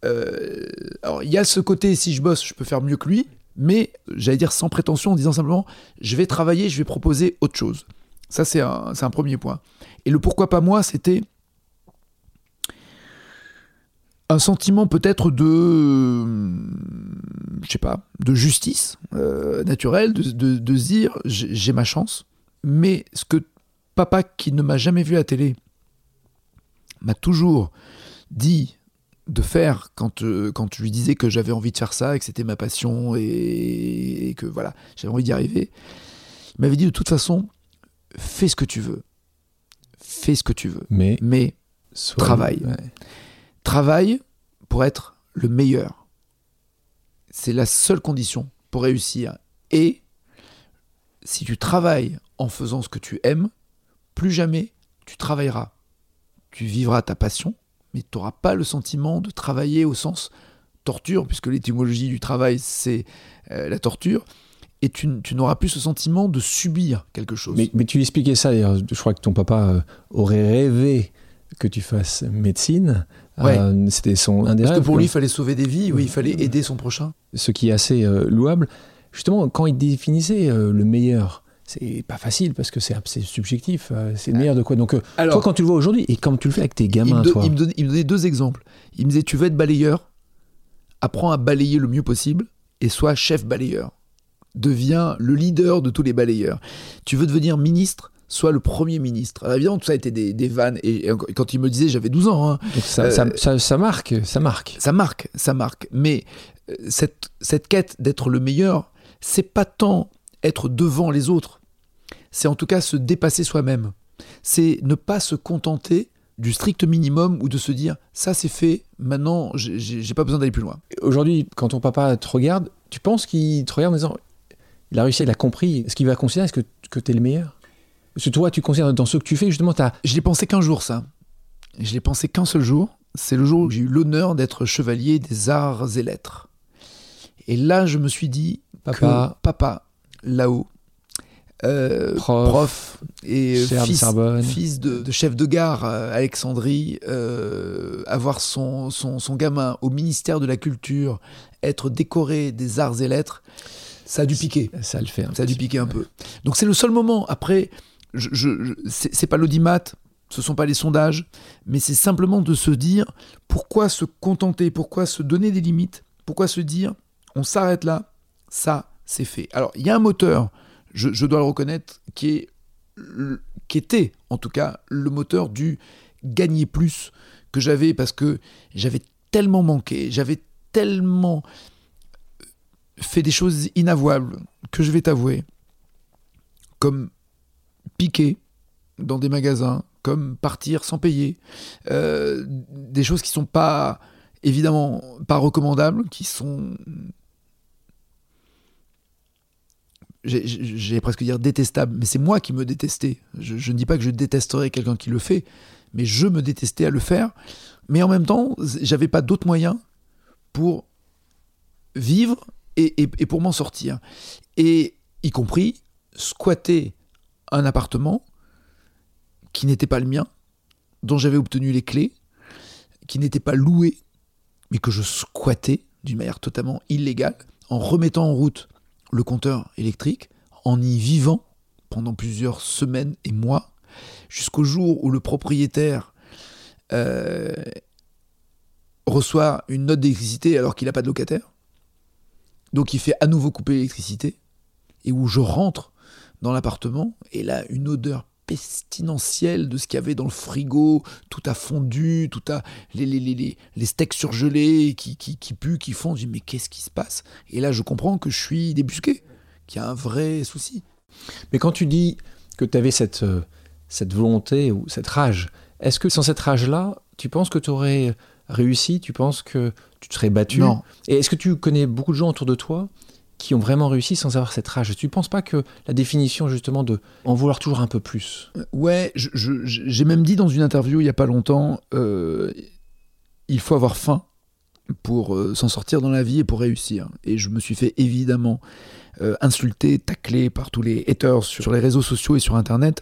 euh, alors, il y a ce côté, si je bosse, je peux faire mieux que lui, mais j'allais dire sans prétention, en disant simplement, je vais travailler, je vais proposer autre chose. Ça, c'est un, c'est un premier point. Et le pourquoi pas moi, c'était un sentiment peut-être de, euh, je sais pas, de justice euh, naturelle, de, de- dire, j'ai ma chance, mais ce que papa qui ne m'a jamais vu à la télé m'a toujours dit de faire quand, euh, quand je lui disais que j'avais envie de faire ça que c'était ma passion et, et que voilà, j'avais envie d'y arriver. Il m'avait dit de toute façon, fais ce que tu veux. Fais ce que tu veux. Mais Mais soit- Travail. ouais. travaille pour être le meilleur. C'est la seule condition pour réussir. Et si tu travailles en faisant ce que tu aimes, plus jamais tu travailleras. Tu vivras ta passion, mais tu n'auras pas le sentiment de travailler au sens torture, puisque l'étymologie du travail, c'est euh, la torture. Et tu, n'auras plus ce sentiment de subir quelque chose. Mais, mais tu expliquais ça, d'ailleurs, je crois que ton papa euh, aurait rêvé que tu fasses médecine. Ouais. Euh, C'était son un des Parce que pour lui, il fallait sauver des vies, oui, il fallait aider son prochain. ce qui est assez euh, louable. Justement, quand il définissait euh, le meilleur, c'est pas facile parce que c'est subjectif. c'est le meilleur de quoi? Donc, Alors, toi, quand tu le vois aujourd'hui, et comme tu le fais avec tes il, gamins, me, toi, il me donnait, il me donnait deux exemples. Il me disait Tu veux être balayeur Apprends à balayer le mieux possible et sois chef balayeur. Deviens le leader de tous les balayeurs. Tu veux devenir ministre Sois le premier ministre. Alors évidemment, tout ça a été des, des vannes. Et, et quand il me disait, j'avais 12 ans. hein. ça, euh, ça, ça- ça marque, ça marque. Ça marque, ça marque. Mais euh, cette, cette quête d'être le meilleur, c'est pas tant être devant les autres. C'est en tout cas se dépasser soi-même. C'est ne pas se contenter du strict minimum ou de se dire ça c'est fait, maintenant j'ai pas besoin d'aller plus loin. Aujourd'hui, quand ton papa te regarde, tu penses qu'il te regarde en disant il a réussi, il a compris. Est-ce qu'il va considérer est-ce que, que tu es le meilleur? Parce que toi, tu considères dans ce que tu fais, justement, tu. Je l'ai pensé qu'un jour ça. Je l'ai pensé qu'un seul jour. C'est le jour où j'ai eu l'honneur d'être chevalier des arts et lettres. Et là, je me suis dit Papa. que papa, là-haut, euh, Prof, prof, et euh, fils, de, de chef de gare à Alexandrie, euh, avoir son, son, son gamin au ministère de la Culture, être décoré des arts et lettres, ça a dû piquer. Ça le fait. Ça a dû piquer un peu. peu. Donc c'est le seul moment. Après, je, je- je- c'est pas l'audimat, ce sont pas les sondages, mais c'est simplement de se dire pourquoi se contenter, pourquoi se donner des limites, pourquoi se dire on s'arrête là, ça c'est fait. Alors il y a un moteur, je, je dois le reconnaître, qui est le- qui était en tout cas le moteur du gagner plus que j'avais parce que j'avais tellement manqué, j'avais tellement fait des choses inavouables que je vais t'avouer, comme piquer dans des magasins, comme partir sans payer, euh, des choses qui sont pas évidemment pas recommandables, qui sont j'ai- presque dire détestables, mais c'est moi qui me détestais. Je, ne dis pas que je détesterais quelqu'un qui le fait, mais je me détestais à le faire. Mais en même temps, j'avais pas d'autre moyen pour vivre et, pour m'en sortir. Et y compris squatter un appartement qui n'était pas le mien, dont j'avais obtenu les clés, qui n'était pas loué, mais que je squattais d'une manière totalement illégale, en remettant en route le compteur électrique, en y vivant pendant plusieurs semaines et mois, jusqu'au jour où le propriétaire euh, reçoit une note d'électricité alors qu'il n'a pas de locataire. Donc il fait à nouveau couper l'électricité, et où je rentre dans l'appartement, et là, une odeur pestilentielle de ce qu'il y avait dans le frigo, tout a fondu, tout a les, les, les, les, les steaks surgelés qui, qui, qui puent, qui fondent. Je dis mais qu'est-ce qui se passe? Et là, je comprends que je suis débusqué, qu'il y a un vrai souci. Mais quand tu dis que tu avais cette, euh, cette volonté ou cette rage, est-ce que sans cette rage-là, tu penses que tu aurais réussi Tu penses que tu te serais battu Non. Et est-ce que tu connais beaucoup de gens autour de toi qui ont vraiment réussi sans avoir cette rage? Tu ne penses pas que la définition justement de en vouloir toujours un peu plus? Ouais, je- je- j'ai même dit dans une interview il y a pas longtemps, euh, il faut avoir faim pour euh, s'en sortir dans la vie et pour réussir. Et je me suis fait évidemment euh, insulter, tacler par tous les haters sur les réseaux sociaux et sur Internet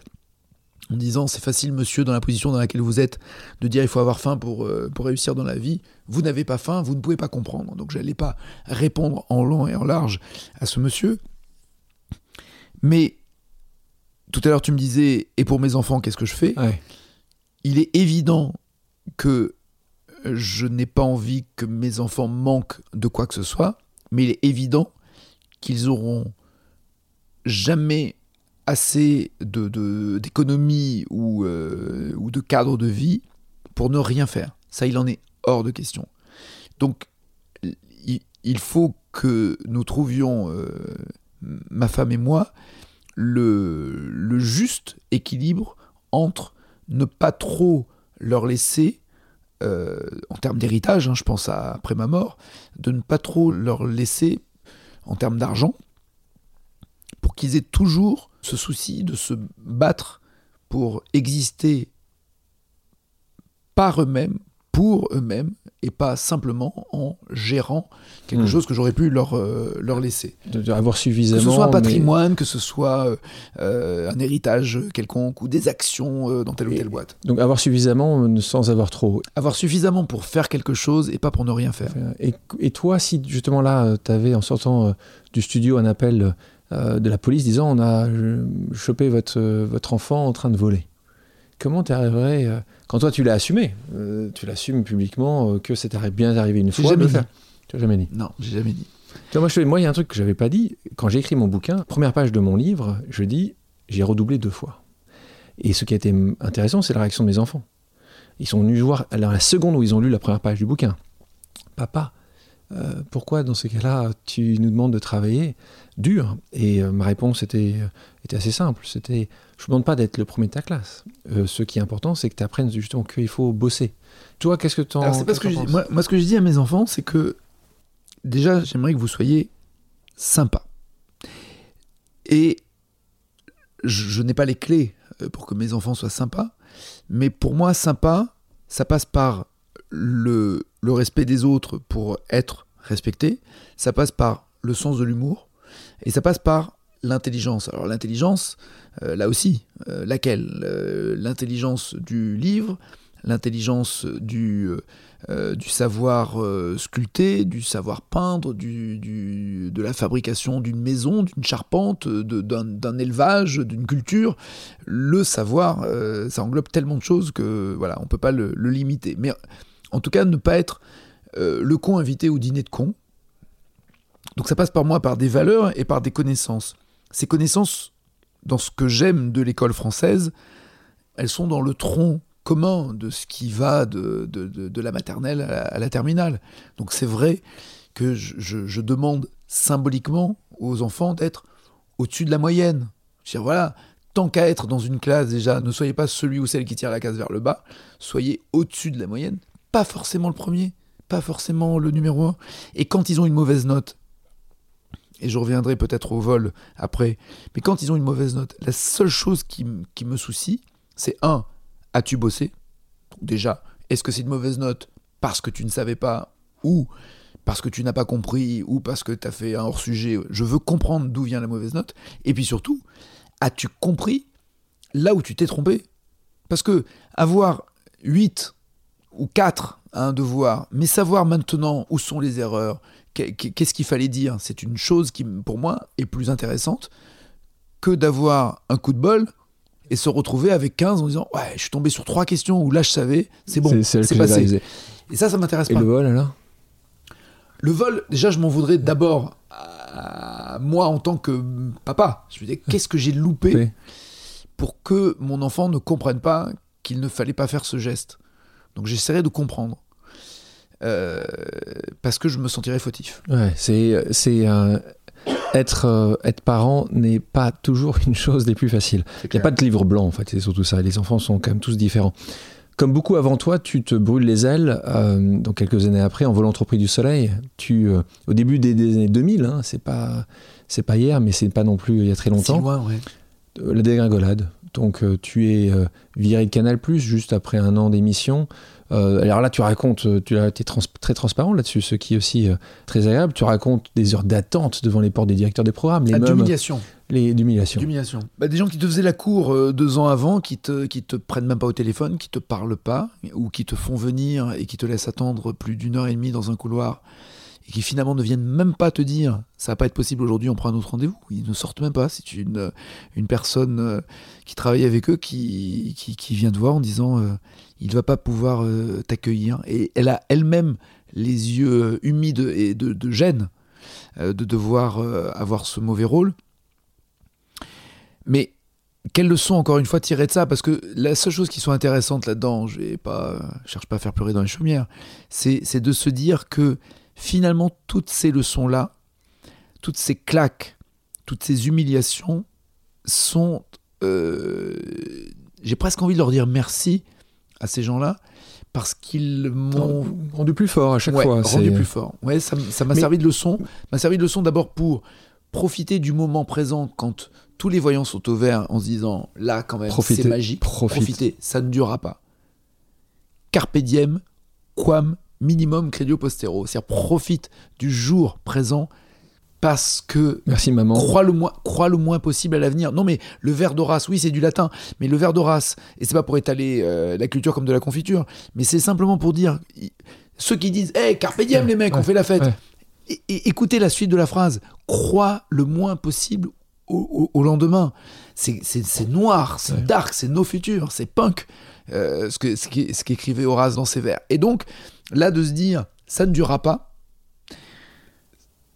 en disant c'est facile monsieur dans la position dans laquelle vous êtes de dire il faut avoir faim pour, euh, pour réussir dans la vie. Vous n'avez pas faim, vous ne pouvez pas comprendre. Donc j'allais pas répondre en long et en large à ce monsieur. Mais tout à l'heure tu me disais et pour mes enfants qu'est-ce que je fais? Ouais. il est évident que je n'ai pas envie que mes enfants manquent de quoi que ce soit, mais il est évident qu'ils auront jamais assez d'économie ou, euh, ou de cadre de vie pour ne rien faire. Ça, il en est hors de question. Donc, il, faut que nous trouvions, euh, ma femme et moi, le, juste équilibre entre ne pas trop leur laisser, euh, en termes d'héritage, hein, je pense après ma mort, de ne pas trop leur laisser, en termes d'argent, pour qu'ils aient toujours ce souci de se battre pour exister par eux-mêmes, pour eux-mêmes, et pas simplement en gérant quelque Hmm. chose que j'aurais pu leur, euh, leur laisser. de, de avoir Que suffisamment. ce soit un mais- patrimoine, que ce soit euh, euh, un héritage quelconque ou des actions euh, dans telle ou telle boîte. Donc avoir suffisamment sans avoir trop. Avoir suffisamment pour faire quelque chose et pas pour ne rien faire. Et, et toi, si justement là, tu avais en sortant du studio un appel euh, de la police disant on a euh, chopé votre, euh, votre enfant en train de voler, comment tu arriverais, euh, quand toi tu l'as assumé, euh, tu l'assumes publiquement que c'est bien arrivé une fois, jamais dit. Tu l'as jamais dit? Non, j'ai jamais dit. Tu vois, moi, il y a un truc que j'avais pas dit. Quand j'ai écrit mon bouquin, première page de mon livre, je dis j'ai redoublé deux fois. Et ce qui a été intéressant, c'est la réaction de mes enfants. Ils sont venus voir, alors la seconde où ils ont lu la première page du bouquin, papa, euh, pourquoi dans ce cas-là tu nous demandes de travailler dur? Et ma réponse était, était assez simple. C'était, je ne demande pas d'être le premier de ta classe. ce qui est important, c'est que tu apprennes justement qu'il faut bosser. Toi, qu'est-ce que tu en, que moi, moi, ce que je dis à mes enfants, c'est que déjà, j'aimerais que vous soyez sympa. Et je, n'ai pas les clés euh, pour que mes enfants soient sympas, mais pour moi, sympa, ça passe par le, le respect des autres pour être respecté, ça passe par le sens de l'humour, et ça passe par l'intelligence. Alors l'intelligence, euh, là aussi, euh, laquelle L'intelligence du livre, l'intelligence du, euh, savoir euh, sculpter, du savoir peindre, de la fabrication d'une maison, d'une charpente, d'un élevage, d'une culture. Le savoir, euh, ça englobe tellement de choses que voilà, on peut pas le, limiter. En tout cas, ne pas être le con invité au dîner de con. Donc ça passe par moi par des valeurs et par des connaissances. Ces connaissances, dans ce que j'aime de l'école française, elles sont dans le tronc commun de ce qui va de, de, la maternelle à la, terminale. Donc c'est vrai que je, demande symboliquement aux enfants d'être au-dessus de la moyenne. Je veux dire, voilà, tant qu'à être dans une classe déjà, ne soyez pas celui ou celle qui tire la case vers le bas, soyez au-dessus de la moyenne, pas forcément le premier, pas forcément le numéro un. Et quand ils ont une mauvaise note, et je reviendrai peut-être au vol après, mais quand ils ont une mauvaise note, la seule chose qui, me soucie, c'est un, As-tu bossé? Déjà, est-ce que c'est une mauvaise note parce que tu ne savais pas ou parce que tu n'as pas compris ou parce que tu as fait un hors-sujet? Je veux comprendre d'où vient la mauvaise note. Et puis surtout, as-tu compris là où tu t'es trompé? Parce que avoir 8 ou 4 à un devoir, mais savoir maintenant où sont les erreurs, qu'est-ce qu'il fallait dire, c'est une chose qui, pour moi, est plus intéressante que d'avoir un coup de bol et se retrouver avec 15 en disant ouais je suis tombé sur trois questions où là je savais c'est bon c'est passé. et ça ça m'intéresse pas. et le vol alors? Le vol déjà je m'en voudrais d'abord à moi en tant que papa. Je me disais qu'est-ce que j'ai loupé pour que mon enfant ne comprenne pas qu'il ne fallait pas faire ce geste? Donc j'essaierai de comprendre euh, parce que je me sentirais fautif. Ouais, c'est c'est être, euh, être parent n'est pas toujours une chose des plus faciles. Il n'y a pas de livre blanc, en fait, c'est surtout ça. Les enfants sont quand même tous différents. Comme beaucoup avant toi, tu te brûles les ailes, euh, donc quelques années après, en volant trop près du soleil. Tu, euh, au début des, années 2000, hein, c'est pas, c'est pas hier, mais c'est pas non plus il y a très longtemps. Loin, ouais. La dégringolade. Donc tu es viré de Canal+, juste après un an d'émission. Euh, alors là, tu racontes, euh, tu es très transparent là-dessus, ce qui est aussi euh, très agréable. Tu racontes des heures d'attente devant les portes des directeurs des programmes. Les ah, d'humiliation. Les d'humiliation. D'humiliation. Bah, des gens qui te faisaient la cour deux ans avant, qui te, qui te prennent même pas au téléphone, qui te parlent pas, ou qui te font venir et qui te laissent attendre plus d'une heure et demie dans un couloir qui finalement ne viennent même pas te dire ça va pas être possible aujourd'hui, on prend un autre rendez-vous. Ils ne sortent même pas. C'est une, une personne euh, qui travaille avec eux qui, qui, vient te voir en disant euh, il va pas pouvoir euh, t'accueillir. Et elle a elle-même les yeux humides et de, de gêne de devoir avoir ce mauvais rôle. Mais quelle leçon, encore une fois, tirer de ça? Parce que la seule chose qui soit intéressante là-dedans, je ne cherche pas à faire pleurer dans les chaumières, c'est de se dire que finalement, toutes ces leçons-là, toutes ces claques, toutes ces humiliations sont... Euh, j'ai presque envie de leur dire merci à ces gens-là parce qu'ils m'ont rendu plus fort à chaque fois. Rendu plus fort. Ouais, ça m'a servi de leçon. M'a servi de leçon d'abord pour profiter du moment présent quand tous les voyants sont au vert en se disant là quand même c'est magique. Profitez, ça ne durera pas. Carpe diem, quam minimum credio postero. C'est-à-dire profite du jour présent parce que Merci maman. Crois le moins, crois le moins possible à l'avenir. Non mais le verre d'Horace, oui c'est du latin, mais le verre d'Horace, et c'est pas pour étaler euh, la culture comme de la confiture, mais c'est simplement pour dire ceux qui disent hey, carpe diem les mecs, on fait la fête. Et, écoutez la suite de la phrase. Crois le moins possible au, lendemain. C'est noir, c'est dark, c'est nos futurs, c'est punk. Euh, ce qu'écrivait Horace dans ses vers. Et donc, Là, de se dire, ça ne durera pas.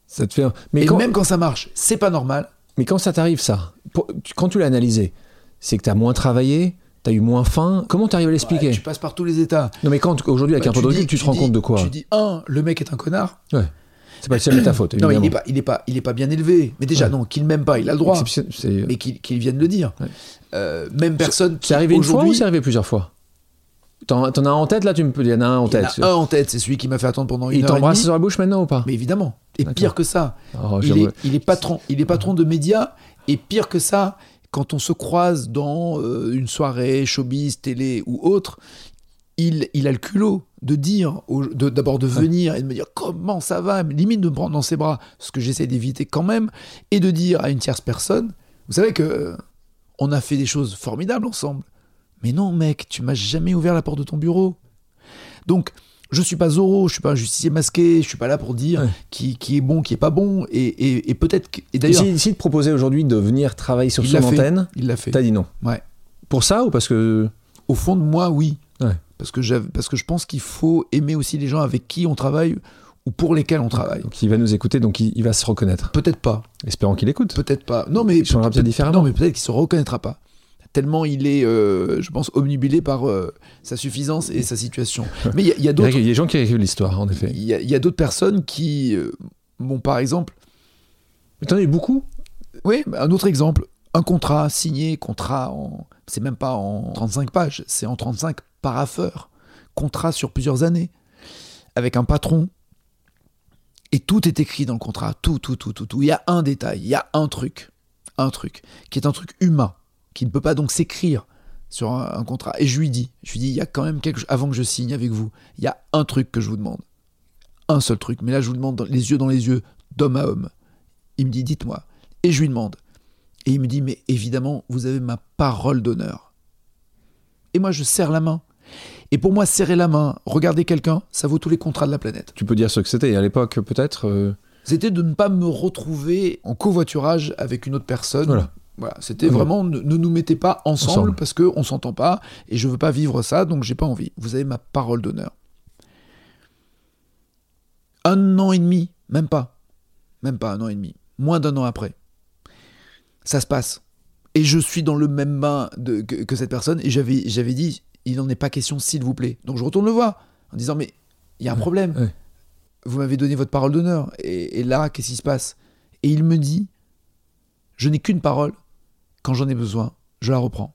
Ça te fait. Mais Et même quand ça marche, c'est pas normal. Mais quand ça t'arrive, ça, quand tu l'as analysé, c'est que tu as moins travaillé, tu as eu moins faim. Comment tu arrives à l'expliquer Tu passes par tous les états. Non, mais quand aujourd'hui, avec bah, un peu de recul, tu, te rends compte de quoi Tu dis, un, le mec est un connard. Ouais. C'est pas jamais ta faute, Non, il n'est pas, il est pas, il est pas bien élevé. Mais déjà, Ouais. non, qu'il m'aime pas, il a le droit. Mais qu'il vienne le dire. Ouais. Euh, même personne. C'est arrivé une fois ou c'est arrivé plusieurs fois T'en as un en tête là Tu me peux Il y en a un en Il y en tête. a un en tête, c'est celui qui m'a fait attendre pendant Il une heure et t'embrasse sur la bouche maintenant ou pas? Mais évidemment. Et pire que ça, Oh, il, est, il est patron, il est patron de médias. Et pire que ça, quand on se croise dans euh, une soirée, showbiz, télé ou autre, il, il a le culot de dire, de- d'abord de venir et de me dire comment ça va, limite de me prendre dans ses bras, ce que j'essaie d'éviter quand même, et de dire à une tierce personne, vous savez que euh, on a fait des choses formidables ensemble. Mais non, mec, tu m'as jamais ouvert la porte de ton bureau. Donc, je suis pas Zorro, je suis pas un justicier masqué, je suis pas là pour dire Ouais. qui, qui est bon, qui est pas bon, et, et- et peut-être et d'ailleurs, Si, si te proposait aujourd'hui de venir travailler sur son antenne, il l'a fait. t'as dit non. Ouais. Pour ça ou parce que. Au fond de moi, oui. Ouais. Parce que parce que je pense qu'il faut aimer aussi les gens avec qui on travaille ou pour lesquels on travaille. Donc il va nous écouter, donc il, il va se reconnaître. Peut-être pas, Espérons qu'il écoute. peut-être pas. Non mais Il changera peut-être peut- différemment. Non mais peut-être qu'il se reconnaîtra pas. Tellement il est, euh, je pense, omnibulé par euh, sa suffisance et sa situation. Mais il y a- a, Il y a d'autres, des gens qui écrivent l'histoire, en effet. il y a, d'autres personnes qui, euh, bon, par exemple, Mais t'en as eu beaucoup? Oui, un autre exemple. Un contrat signé, contrat en. C'est même pas en 35 pages, c'est en 35 parapheurs. Contrat sur plusieurs années. Avec un patron. Et tout est écrit dans le contrat. Tout, tout, tout, tout, tout. Il y a un détail, il y a un truc. Un truc. Qui est un truc humain. Qui ne peut pas donc s'écrire sur un, un contrat. Et je lui dis, je lui dis, il y a quand même quelque chose. Avant que je signe avec vous, il y a un truc que je vous demande. Un seul truc. Mais là, je vous demande dans- les yeux dans les yeux, d'homme à homme. Il me dit, dites-moi. Et je lui demande. Et il me dit, mais évidemment, vous avez ma parole d'honneur. Et moi, je serre la main. Et pour moi, serrer la main, regarder quelqu'un, ça vaut tous les contrats de la planète. Tu peux dire ce que c'était. À l'époque, peut-être. euh, C'était de ne pas me retrouver en covoiturage avec une autre personne. Voilà. Voilà, c'était vraiment ne, ne nous mettez pas ensemble, Ensemble. parce que on s'entend pas et je veux pas vivre ça, donc j'ai pas envie. Vous avez ma parole d'honneur. Un an et demi, même pas, même pas un an et demi, moins d'un an après, ça se passe. Et je suis dans le même bain de, que, que cette personne et j'avais j'avais dit il n'en est pas question s'il vous plaît. Donc je retourne le voir en disant mais il y a un problème. ouais. Vous m'avez donné votre parole d'honneur et, et là qu'est-ce qui se passe? Et il me dit je n'ai qu'une parole. Quand j'en ai besoin, je la reprends.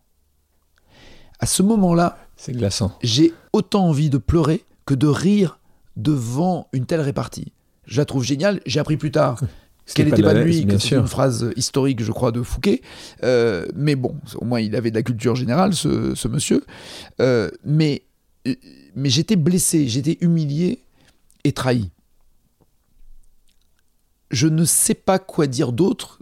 À ce moment-là, C'est glaçant. j'ai autant envie de pleurer que de rire devant une telle répartie. Je la trouve géniale. J'ai appris plus tard qu'elle n'était pas de lui, que sûr. une phrase historique, je crois, de Fouquet. Euh, mais bon, au moins il avait de la culture générale, ce, ce monsieur. Euh, mais euh, mais j'étais blessé, j'étais humilié et trahi. Je ne sais pas quoi dire d'autre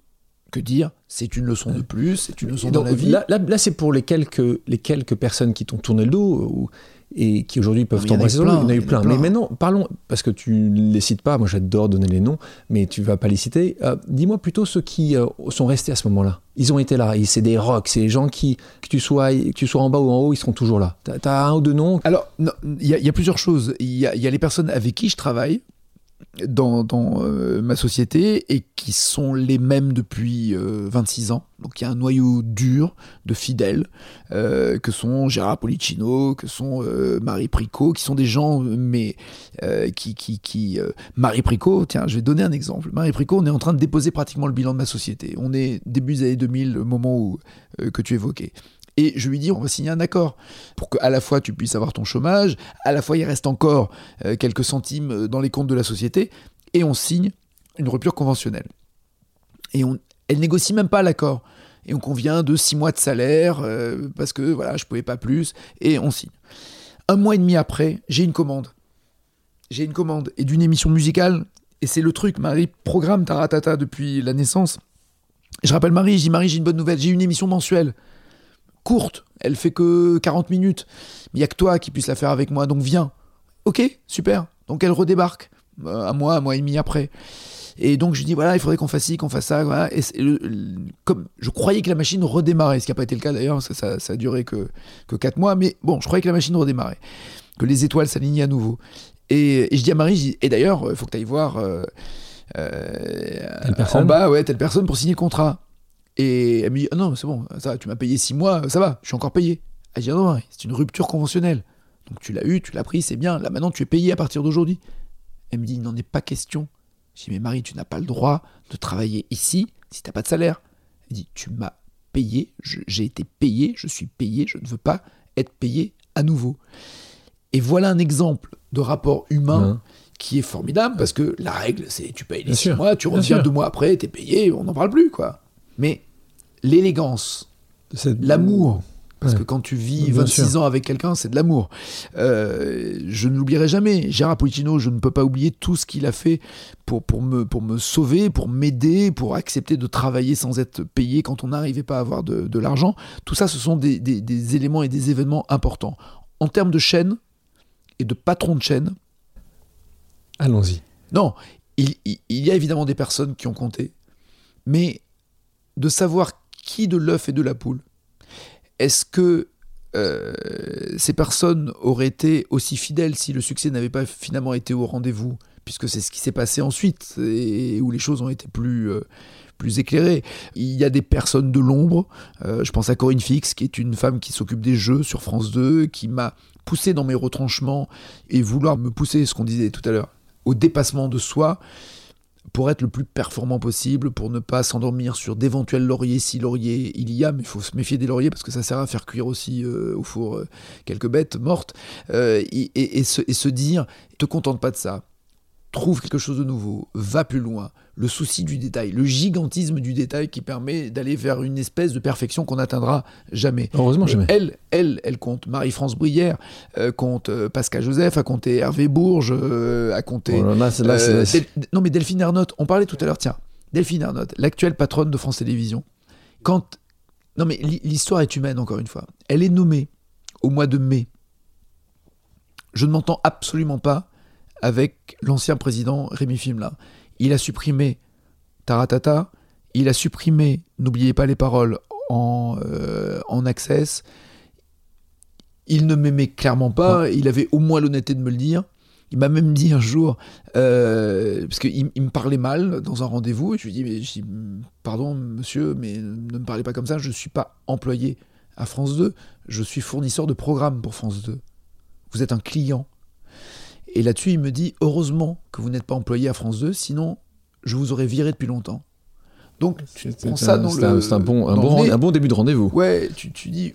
que dire c'est une leçon de plus, c'est une leçon Et dans donc, la vie. Là, là, là, c'est pour les quelques, les quelques personnes qui t'ont tourné le dos ou- et qui aujourd'hui peuvent t'embrasser. eu sur le dos. plein, Il y en a eu plein. Mais maintenant, parlons, parce que tu ne les cites pas, moi j'adore donner les noms, mais tu vas pas les citer. Euh, Dis-moi plutôt ceux qui euh, sont restés à ce moment-là. Ils ont été là, c'est des rocks, c'est des gens qui, que tu, sois, que tu sois en bas ou en haut, ils seront toujours là. T'as as un ou deux noms? Alors, il y, a- il y a plusieurs choses. Il y a, il y a les personnes avec qui je travaille dans, dans, euh, ma société et qui sont les mêmes depuis euh, 26 ans. Donc il y a un noyau dur de fidèles euh, que sont Gérard Policino, que sont euh, Marie Pricot, qui sont des gens, euh, mais euh, qui... qui, qui euh, Marie Pricot, tiens, je vais donner un exemple. Marie Pricot, on est en train de déposer pratiquement le bilan de ma société. On est début des années 2000, le moment où, euh, que tu évoquais. Et je lui dis, on va signer un accord pour qu'à la fois tu puisses avoir ton chômage, à la fois il reste encore euh, quelques centimes euh, dans les comptes de la société, et on signe une rupture conventionnelle. Et on, elle négocie même pas l'accord. Et on convient de six mois de salaire, euh, parce que voilà, je pouvais pas plus, et on signe. Un mois et demi après, j'ai une commande. J'ai une commande, et d'une émission musicale, et c'est le truc, Marie programme Taratata depuis la naissance. Je rappelle Marie, dis Marie, j'ai une bonne nouvelle, j'ai une émission mensuelle courte, elle fait que 40 minutes. Mais il n'y a que toi qui puisse la faire avec moi, donc viens. Ok, super. Donc elle redébarque, euh, un mois, un mois et demi après. Et donc je lui dis, voilà, il faudrait qu'on fasse ci, qu'on fasse ça. Voilà. Et c'est le- le- comme je croyais que la machine redémarrait, ce qui n'a pas été le cas d'ailleurs, ça, ça, ça a duré que, que 4 mois, mais bon, je croyais que la machine redémarrait, que les étoiles s'alignaient à nouveau. Et, et je dis à Marie, je dis, et d'ailleurs, il faut que tu ailles voir euh, euh, en bas, ouais, telle personne pour signer le contrat. Et elle me dit, ah non, c'est bon, ça, tu m'as payé 6 mois, ça va, je suis encore payé. Elle dit, ah non, c'est une rupture conventionnelle. Donc tu l'as eu, tu l'as pris, c'est bien. Là maintenant, tu es payé à partir d'aujourd'hui. Elle me dit, il n'en est pas question. Je dis, mais Marie, tu n'as pas le droit de travailler ici si tu n'as pas de salaire. Elle dit, tu m'as payé, j'ai été payé, je suis payé, je ne veux pas être payé à nouveau. Et voilà un exemple de rapport humain qui est formidable parce que la règle, c'est tu payes les six mois, tu reviens deux mois après, tu es payé, on n'en parle plus, quoi. Mais l'élégance, l'amour, parce que quand tu vis 26 ans avec quelqu'un, c'est de l'amour. Euh, je ne l'oublierai jamais. Gérard Policino, je ne peux pas oublier tout ce qu'il a fait pour, pour, me, pour me sauver, pour m'aider, pour accepter de travailler sans être payé quand on n'arrivait pas à avoir de, de l'argent. Tout ça, ce sont des, des, des éléments et des événements importants. En termes de chaîne et de patron de chaîne. Allons-y. Non, il, il, il y a évidemment des personnes qui ont compté. Mais de savoir de l'œuf et de la poule. Est-ce que euh, ces personnes auraient été aussi fidèles si le succès n'avait pas finalement été au rendez-vous? Puisque c'est ce qui s'est passé ensuite et où les choses ont été plus, euh, plus éclairées. Il y a des personnes de l'ombre, euh, je pense à Corinne Fix, qui est une femme qui s'occupe des jeux sur France 2, qui m'a poussé dans mes retranchements et vouloir me pousser, ce qu'on disait tout à l'heure, au dépassement de soi pour être le plus performant possible, pour ne pas s'endormir sur d'éventuels lauriers, si lauriers il y a, mais il faut se méfier des lauriers parce que ça sert à faire cuire aussi euh, au four euh, quelques bêtes mortes, euh, et, se, et se dire, te contente pas de ça, trouve quelque chose de nouveau, va plus loin, le souci du détail, le gigantisme du détail qui permet d'aller vers une espèce de perfection qu'on n'atteindra jamais. Heureusement jamais. Elle, elle, elle compte Marie-France Bruyère, euh, compte euh, Pascal Joseph, a compté Hervé Bourges, euh, a compté... Oh là. Non mais Delphine Ernotte, on parlait tout à l'heure, tiens, Delphine Ernotte, l'actuelle patronne de France Télévisions, quand... Non mais l'histoire est humaine encore une fois. Elle est nommée au mois de mai. Je ne m'entends absolument pas avec l'ancien président Rémi Fimla. Il a supprimé Taratata, il a supprimé N'oubliez pas les paroles en, euh, en access. Il ne m'aimait clairement pas, ouais. il avait au moins l'honnêteté de me le dire. Il m'a même dit un jour, euh, parce qu'il il me parlait mal dans un rendez-vous, et je lui dis, mais, je dis, pardon monsieur, mais ne me parlez pas comme ça, je ne suis pas employé à France 2, je suis fournisseur de programmes pour France 2. Vous êtes un client. Et là-dessus, il me dit Heureusement que vous n'êtes pas employé à France 2, sinon je vous aurais viré depuis longtemps. Donc, tu prends ça dans le. C'est un, bon, un, bon, un bon début de rendez-vous. Ouais, tu, tu dis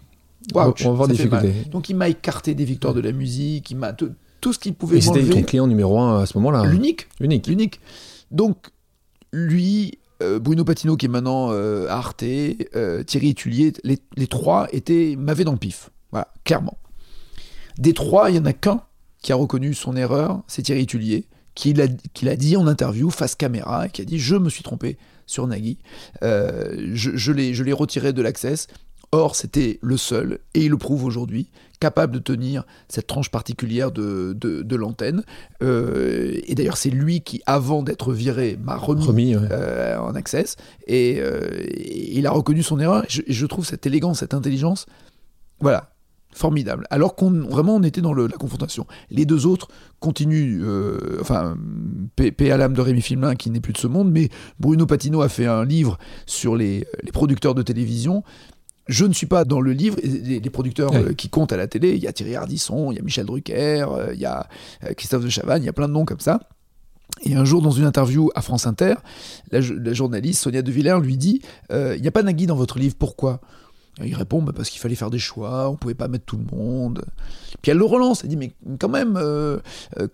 Waouh, on va voir des difficultés. Donc, il m'a écarté des victoires de la musique, il m'a. Tout ce qu'il pouvait Et c'était ton client numéro un à ce moment-là L'unique. Unique. L'unique. Donc, lui, euh, Bruno Patino, qui est maintenant euh, à Arte, euh, Thierry Tullier, les, les trois étaient m'avaient dans le pif. Voilà, clairement. Des trois, il n'y en a qu'un qui a reconnu son erreur, c'est Thierry Tullier, qui l'a, qui l'a dit en interview face caméra, et qui a dit Je me suis trompé sur Nagui, euh, je, je, l'ai, je l'ai retiré de l'Access. Or, c'était le seul, et il le prouve aujourd'hui, capable de tenir cette tranche particulière de, de, de l'antenne. Euh, et d'ailleurs, c'est lui qui, avant d'être viré, m'a remis, remis ouais. euh, en access. Et, euh, et, il a reconnu son erreur. Je trouve cette élégance, cette intelligence, voilà, formidable. Alors qu'on vraiment on était dans le, la confrontation. Les deux autres continuent, euh, enfin, paix à l'âme de Rémi Filmin qui n'est plus de ce monde, mais Bruno Patino a fait un livre sur les, les producteurs de télévision. Je ne suis pas dans le livre, les, les producteurs euh, qui comptent à la télé, il y a Thierry Ardisson, il y a Michel Drucker, euh, il y a Christophe de Chavannes, il y a plein de noms comme ça. Et un jour, dans une interview à France Inter, la, la journaliste Sonia De Villers lui dit euh, Il n'y a pas Nagui dans votre livre, pourquoi? Et il répond bah, parce qu'il fallait faire des choix, on pouvait pas mettre tout le monde. Puis elle le relance, elle dit mais quand même, euh,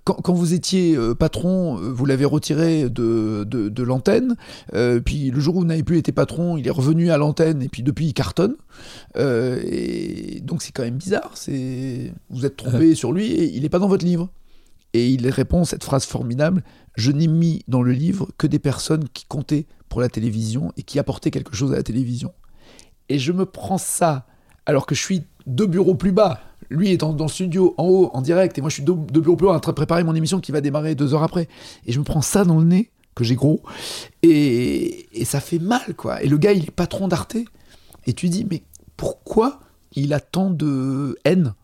quand, quand, vous étiez euh, patron, vous l'avez retiré de, de, de l'antenne, euh, puis le jour où vous n'avez plus été patron, il est revenu à l'antenne, et puis depuis il cartonne. Euh, et donc c'est quand même bizarre, c'est vous êtes trompé sur lui, et il n'est pas dans votre livre. Et il répond cette phrase formidable Je n'ai mis dans le livre que des personnes qui comptaient pour la télévision et qui apportaient quelque chose à la télévision et je me prends ça alors que je suis deux bureaux plus bas. Lui est dans, dans le studio en haut, en direct, et moi je suis deux, deux bureaux plus bas en train de préparer mon émission qui va démarrer deux heures après. Et je me prends ça dans le nez, que j'ai gros, et, et, ça fait mal, quoi. Et le gars, il est patron d'Arte, et tu dis, mais pourquoi il a tant de haine?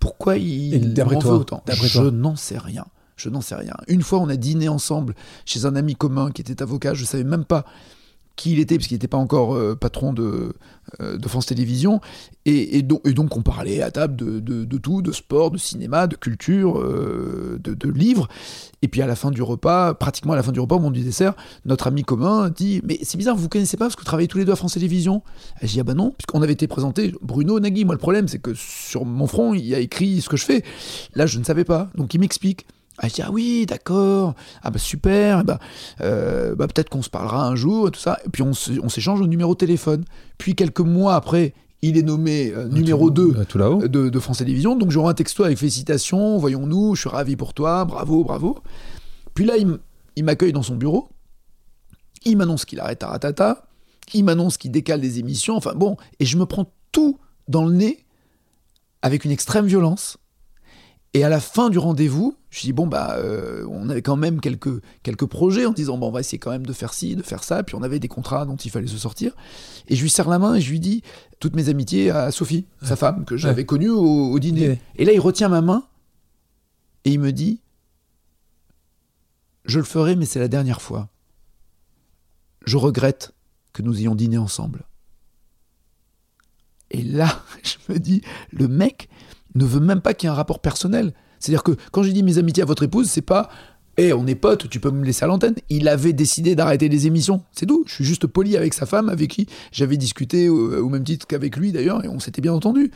Pourquoi il en veut autant? Je n'en sais rien. Je n'en sais rien. Une fois, on a dîné ensemble chez un ami commun qui était avocat, je savais même pas qui il était, parce qu'il n'était pas encore euh, patron de, euh, de France Télévisions, et, donc, on parlait à table de, tout, de sport, de cinéma, de culture, euh, de, livres, et puis à la fin du repas, pratiquement à la fin du repas, au moment du dessert, notre ami commun dit, mais c'est bizarre, vous ne connaissez pas, parce que vous travaillez tous les deux à France Télévisions? Je dis, ah ben non, puisqu'on avait été présenté, Bruno, Nagui, moi le problème c'est que sur mon front, il a écrit ce que je fais, là je ne savais pas, donc il m'explique. Ah, je dis, ah oui, d'accord, ah bah super, bah, euh, bah peut-être qu'on se parlera un jour, et tout ça. Et puis on, s'échange au numéro de téléphone. Puis quelques mois après, il est nommé euh, numéro 2 de, de, France Télévisions. Donc j'aurai un texto avec félicitations, voyons-nous, je suis ravi pour toi, bravo, bravo. Puis là, il m'accueille dans son bureau, il m'annonce qu'il arrête à Ratata, il m'annonce qu'il décale des émissions, enfin bon, et je me prends tout dans le nez avec une extrême violence. Et à la fin du rendez-vous, je dis bon bah euh, on avait quand même quelques quelques projets en disant bon on va essayer quand même de faire ci, de faire ça, puis on avait des contrats dont il fallait se sortir. Et je lui serre la main et je lui dis toutes mes amitiés à Sophie, sa femme que j'avais connue au, dîner. Et là il retient ma main et il me dit je le ferai mais c'est la dernière fois. Je regrette que nous ayons dîné ensemble. Et là, je me dis, le mec, ne veut même pas qu'il y ait un rapport personnel. C'est-à-dire que quand j'ai dit mes amitiés à votre épouse, c'est pas Eh, on est potes, tu peux me laisser à l'antenne. Il avait décidé d'arrêter les émissions. C'est tout. Je suis juste poli avec sa femme, avec qui j'avais discuté au, même titre qu'avec lui d'ailleurs, et on s'était bien entendu.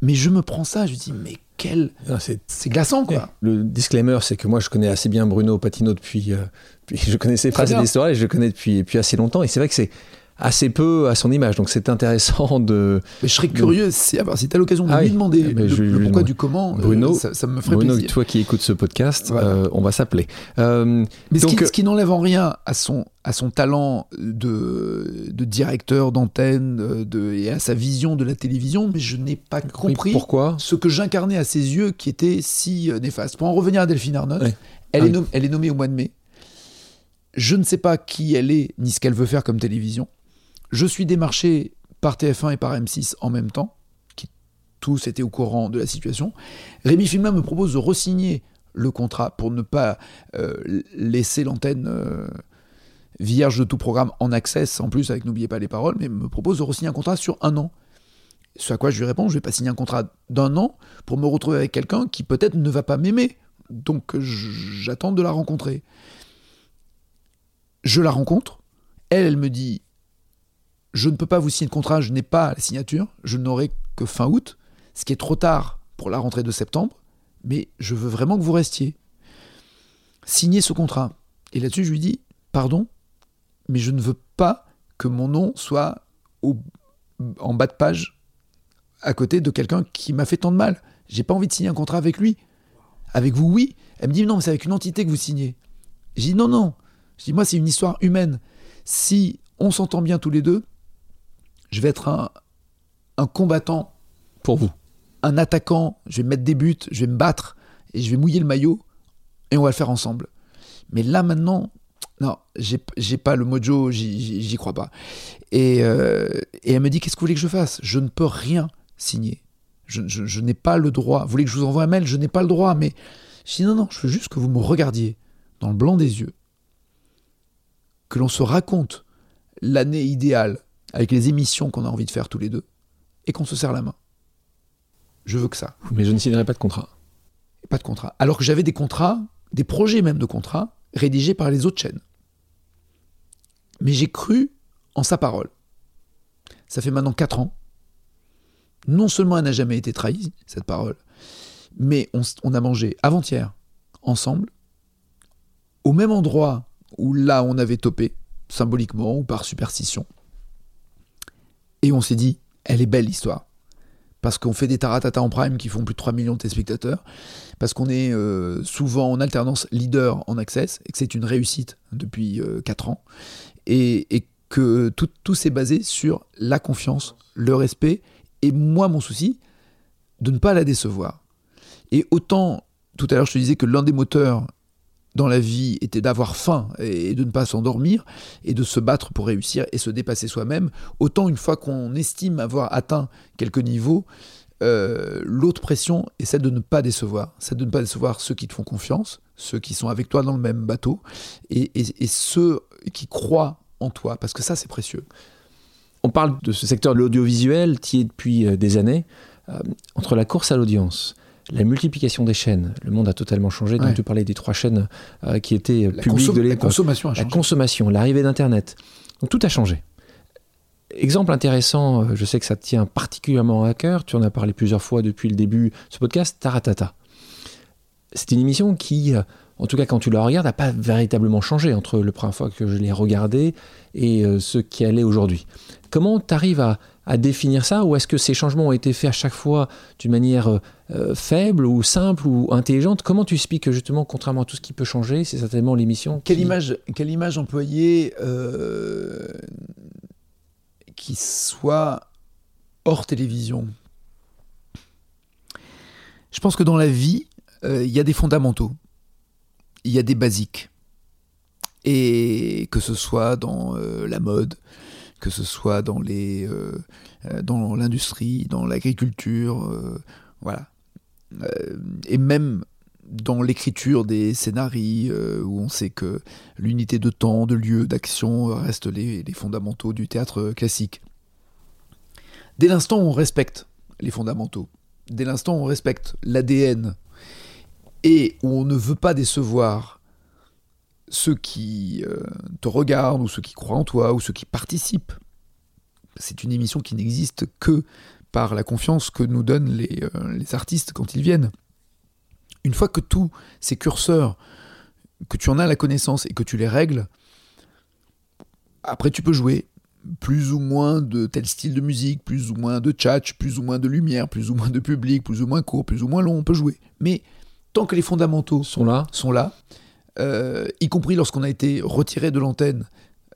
Mais je me prends ça, je dis Mais quel. Ah, c'est glaçant, quoi. Le disclaimer, c'est que moi, je connais assez bien Bruno Patino depuis. Euh, je connais ses phrases et l'histoire, et je le connais depuis, depuis assez longtemps. Et c'est vrai que c'est assez peu à son image. Donc c'est intéressant de. Mais je serais curieux si, si tu as l'occasion de ah lui demander le, pourquoi du comment, euh, Bruno, ça, me ferait Bruno, toi qui écoutes ce podcast, euh, on va s'appeler. Euh, Mais donc, ce qui, n'enlève en rien à son, à son talent de, de directeur d'antenne de, et à sa vision de la télévision, mais je n'ai pas compris pourquoi? ce que j'incarnais à ses yeux qui était si néfaste. Pour en revenir à Delphine Arnaud, elle, est ah elle est nommée au mois de mai. Je ne sais pas qui elle est, ni ce qu'elle veut faire comme télévision. Je suis démarché par TF1 et par M6 en même temps, qui tous étaient au courant de la situation. Rémi Filma me propose de resigner le contrat pour ne pas euh, laisser l'antenne euh, vierge de tout programme en access, en plus avec N'oubliez pas les paroles, mais me propose de resigner un contrat sur un an. Ce à quoi je lui réponds, je ne vais pas signer un contrat d'un an pour me retrouver avec quelqu'un qui peut-être ne va pas m'aimer. Donc j'attends de la rencontrer. Je la rencontre. Elle, elle me dit je ne peux pas vous signer de contrat, je n'ai pas la signature, je n'aurai que fin août, ce qui est trop tard pour la rentrée de septembre, mais je veux vraiment que vous restiez. Signez ce contrat. Et là-dessus, je lui dis, pardon, mais je ne veux pas que mon nom soit en bas de page à côté de quelqu'un qui m'a fait tant de mal. J'ai pas envie de signer un contrat avec lui. Avec vous, oui. Elle me dit, non, mais c'est avec une entité que vous signez. J'ai dit, non, non. Je dis, moi, c'est une histoire humaine. Si on s'entend bien tous les deux, je vais être un, combattant pour vous. Un attaquant, je vais mettre des buts, je vais me battre et je vais mouiller le maillot et on va le faire ensemble. Mais là maintenant, non, j'ai pas le mojo, j'y crois pas. Et, euh, et, elle me dit Qu'est-ce que vous voulez que je fasse? Je ne peux rien signer. Je, je, n'ai pas le droit. Vous voulez que je vous envoie un mail? Je n'ai pas le droit. Mais je dis Non, non, je veux juste que vous me regardiez dans le blanc des yeux. Que l'on se raconte l'année idéale avec les émissions qu'on a envie de faire tous les deux, et qu'on se serre la main. Je veux que ça. Mais je ne signerai pas de contrat. Pas de contrat. Alors que j'avais des contrats, des projets même de contrats, rédigés par les autres chaînes. Mais j'ai cru en sa parole. Ça fait maintenant 4 ans. Non seulement elle n'a jamais été trahie, cette parole, mais on, on a mangé avant-hier, ensemble, au même endroit où là on avait topé, symboliquement ou par superstition. Et on s'est dit, elle est belle l'histoire. Parce qu'on fait des taratata en prime qui font plus de 3 millions de téléspectateurs, parce qu'on est euh, souvent en alternance leader en access, et que c'est une réussite depuis 4 euh, ans, et, que tout, tout s'est basé sur la confiance, le respect, et moi mon souci, de ne pas la décevoir. Et autant, tout à l'heure je te disais que l'un des moteurs dans la vie était d'avoir faim et de ne pas s'endormir et de se battre pour réussir et se dépasser soi-même, autant une fois qu'on estime avoir atteint quelques niveaux, euh, l'autre pression est celle de ne pas décevoir, celle de ne pas décevoir ceux qui te font confiance, ceux qui sont avec toi dans le même bateau, et, ceux qui croient en toi, parce que ça, c'est précieux. On parle de ce secteur de l'audiovisuel qui est depuis euh, des années. Euh, entre la course à l'audience, la multiplication des chaînes, le monde a totalement changé. Donc, Ouais. tu parlais des trois chaînes euh, qui étaient euh, La, publiques de la consommation a La consommation, l'arrivée d'Internet. Donc tout a changé. Exemple intéressant, euh, je sais que ça te tient particulièrement à cœur, tu en as parlé plusieurs fois depuis le début de ce podcast, Taratata. C'est une émission qui, euh, en tout cas quand tu la regardes, n'a pas véritablement changé entre la première fois que je l'ai regardée et euh, ce qui allait aujourd'hui. Comment tu arrives à, à définir ça ou est-ce que ces changements ont été faits à chaque fois d'une manière euh, faible ou simple ou intelligente? Comment tu expliques que justement, contrairement à tout ce qui peut changer, c'est certainement l'émission Quelle qui- image, quelle image employer euh, qui soit hors télévision? Je pense que dans la vie, euh, il y a des fondamentaux, il y a des basiques. Et que ce soit dans euh, la mode, que ce soit dans les, euh, dans l'industrie, dans l'agriculture, voilà. Et même dans l'écriture des scénarios, euh, où on sait que l'unité de temps, de lieu, d'action restent les, les fondamentaux du théâtre classique. Dès l'instant où on respecte les fondamentaux, dès l'instant où on respecte l'ADN, et où on ne veut pas décevoir ceux qui euh, te regardent, ou ceux qui croient en toi, ou ceux qui participent, c'est une émission qui n'existe que par la confiance que nous donnent les, euh, les artistes quand ils viennent. Une fois que tous ces curseurs, que tu en as la connaissance et que tu les règles, après tu peux jouer plus ou moins de tel style de musique, plus ou moins de tchatch, plus ou moins de lumière, plus ou moins de public, plus ou moins court, plus ou moins long, on peut jouer. Mais tant que les fondamentaux sont là sont là, euh, y compris lorsqu'on a été retiré de l'antenne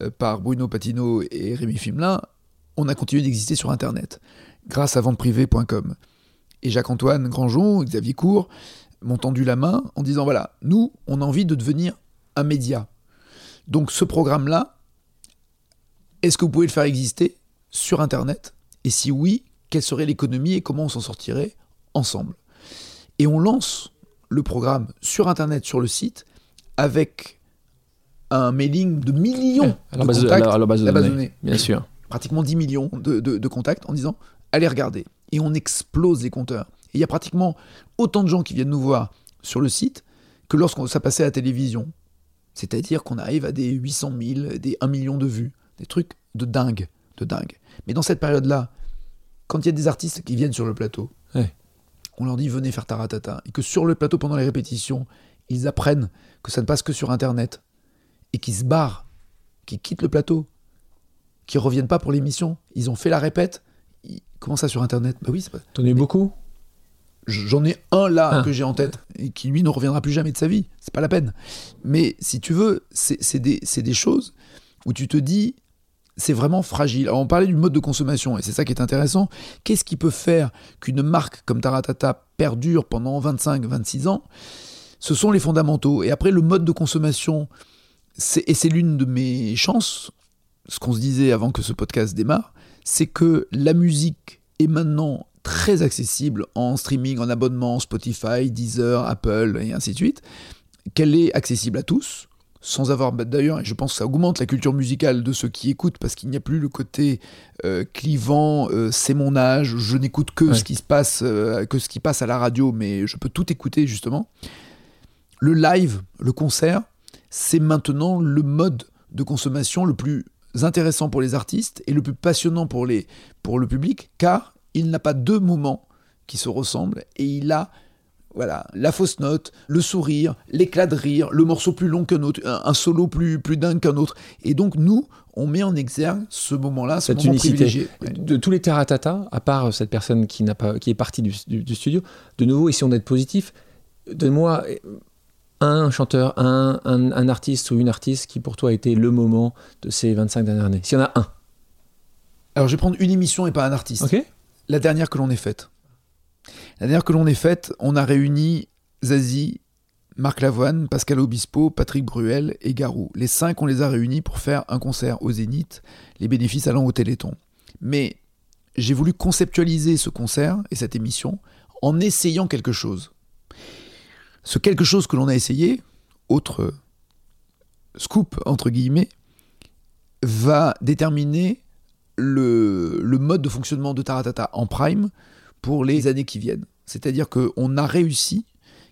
euh, par Bruno Patino et Rémi Fimelin, on a continué d'exister sur Internet, grâce à venteprivée.com. Et Jacques-Antoine Grandjean, Xavier Cour m'ont tendu la main en disant voilà, nous, on a envie de devenir un média. Donc ce programme-là, est-ce que vous pouvez le faire exister sur Internet? Et si oui, quelle serait l'économie et comment on s'en sortirait ensemble? Et on lance le programme sur Internet, sur le site, avec un mailing de millions à la de base de, contacts, à la base de la base de données, données. bien sûr. pratiquement 10 millions de, de- de contacts en disant allez regarder. Et on explose les compteurs. Et il y a pratiquement autant de gens qui viennent nous voir sur le site que lorsqu'on ça passait à la télévision. C'est-à-dire qu'on arrive à des 800 000, des 1 million de vues. Des trucs de dingue, de dingue. Mais dans cette période-là, quand il y a des artistes qui viennent sur le plateau, Ouais. On leur dit venez faire taratata. Et que sur le plateau, pendant les répétitions, ils apprennent que ça ne passe que sur Internet. Et qu'ils se barrent, qu'ils quittent le plateau, qui reviennent pas pour l'émission. Ils ont fait la répète. Ils- Comment ça sur Internet? Bah oui, c'est pas... T'en as eu beaucoup? J'en ai un là Ah. que j'ai en tête et qui lui ne reviendra plus jamais de sa vie. C'est pas la peine. Mais si tu veux, c'est des, c'est des choses où tu te dis, c'est vraiment fragile. Alors, on parlait du mode de consommation et c'est ça qui est intéressant. Qu'est-ce qui peut faire qu'une marque comme Taratata perdure pendant 25-26 ans? Ce sont les fondamentaux. Et après, le mode de consommation, et c'est l'une de mes chances, ce qu'on se disait avant que ce podcast démarre, c'est que la musique est maintenant très accessible en streaming, en abonnement, Spotify, Deezer, Apple et ainsi de suite, qu'elle est accessible à tous, sans avoir bah, d'ailleurs, et je pense que ça augmente la culture musicale de ceux qui écoutent, parce qu'il n'y a plus le côté euh, clivant, euh, c'est mon âge, je n'écoute que Ouais. ce qui se passe, euh, que ce qui passe à la radio, mais je peux tout écouter justement. Le live, le concert, c'est maintenant le mode de consommation le plus intéressant pour les artistes et le plus passionnant pour, les, pour le public, car il n'a pas deux moments qui se ressemblent et il a voilà, la fausse note, le sourire, l'éclat de rire, le morceau plus long qu'un autre, un, solo plus, plus dingue qu'un autre. Et donc nous, on met en exergue ce moment-là, ce Cette moment unicité. privilégié. De tous les Taratata, à part cette personne qui, n'a pas, qui est partie du, du- du studio, de nouveau, essayons d'être positif. Donne-moi un chanteur, un, un- un artiste ou une artiste qui pour toi a été le moment de ces 25 dernières années. S'il y en a un. Alors je vais prendre une émission et pas un artiste. Ok La dernière que l'on ait faite. La dernière que l'on ait faite, on a réuni Zazie, Marc Lavoine, Pascal Obispo, Patrick Bruel et Garou. Les cinq, on les a réunis pour faire un concert au Zénith, les bénéfices allant au Téléthon. Mais j'ai voulu conceptualiser ce concert et cette émission en essayant quelque chose. Ce quelque chose que l'on a essayé, autre scoop entre guillemets, va déterminer le, le mode de fonctionnement de Taratata en prime pour les années qui viennent. C'est-à-dire qu'on a réussi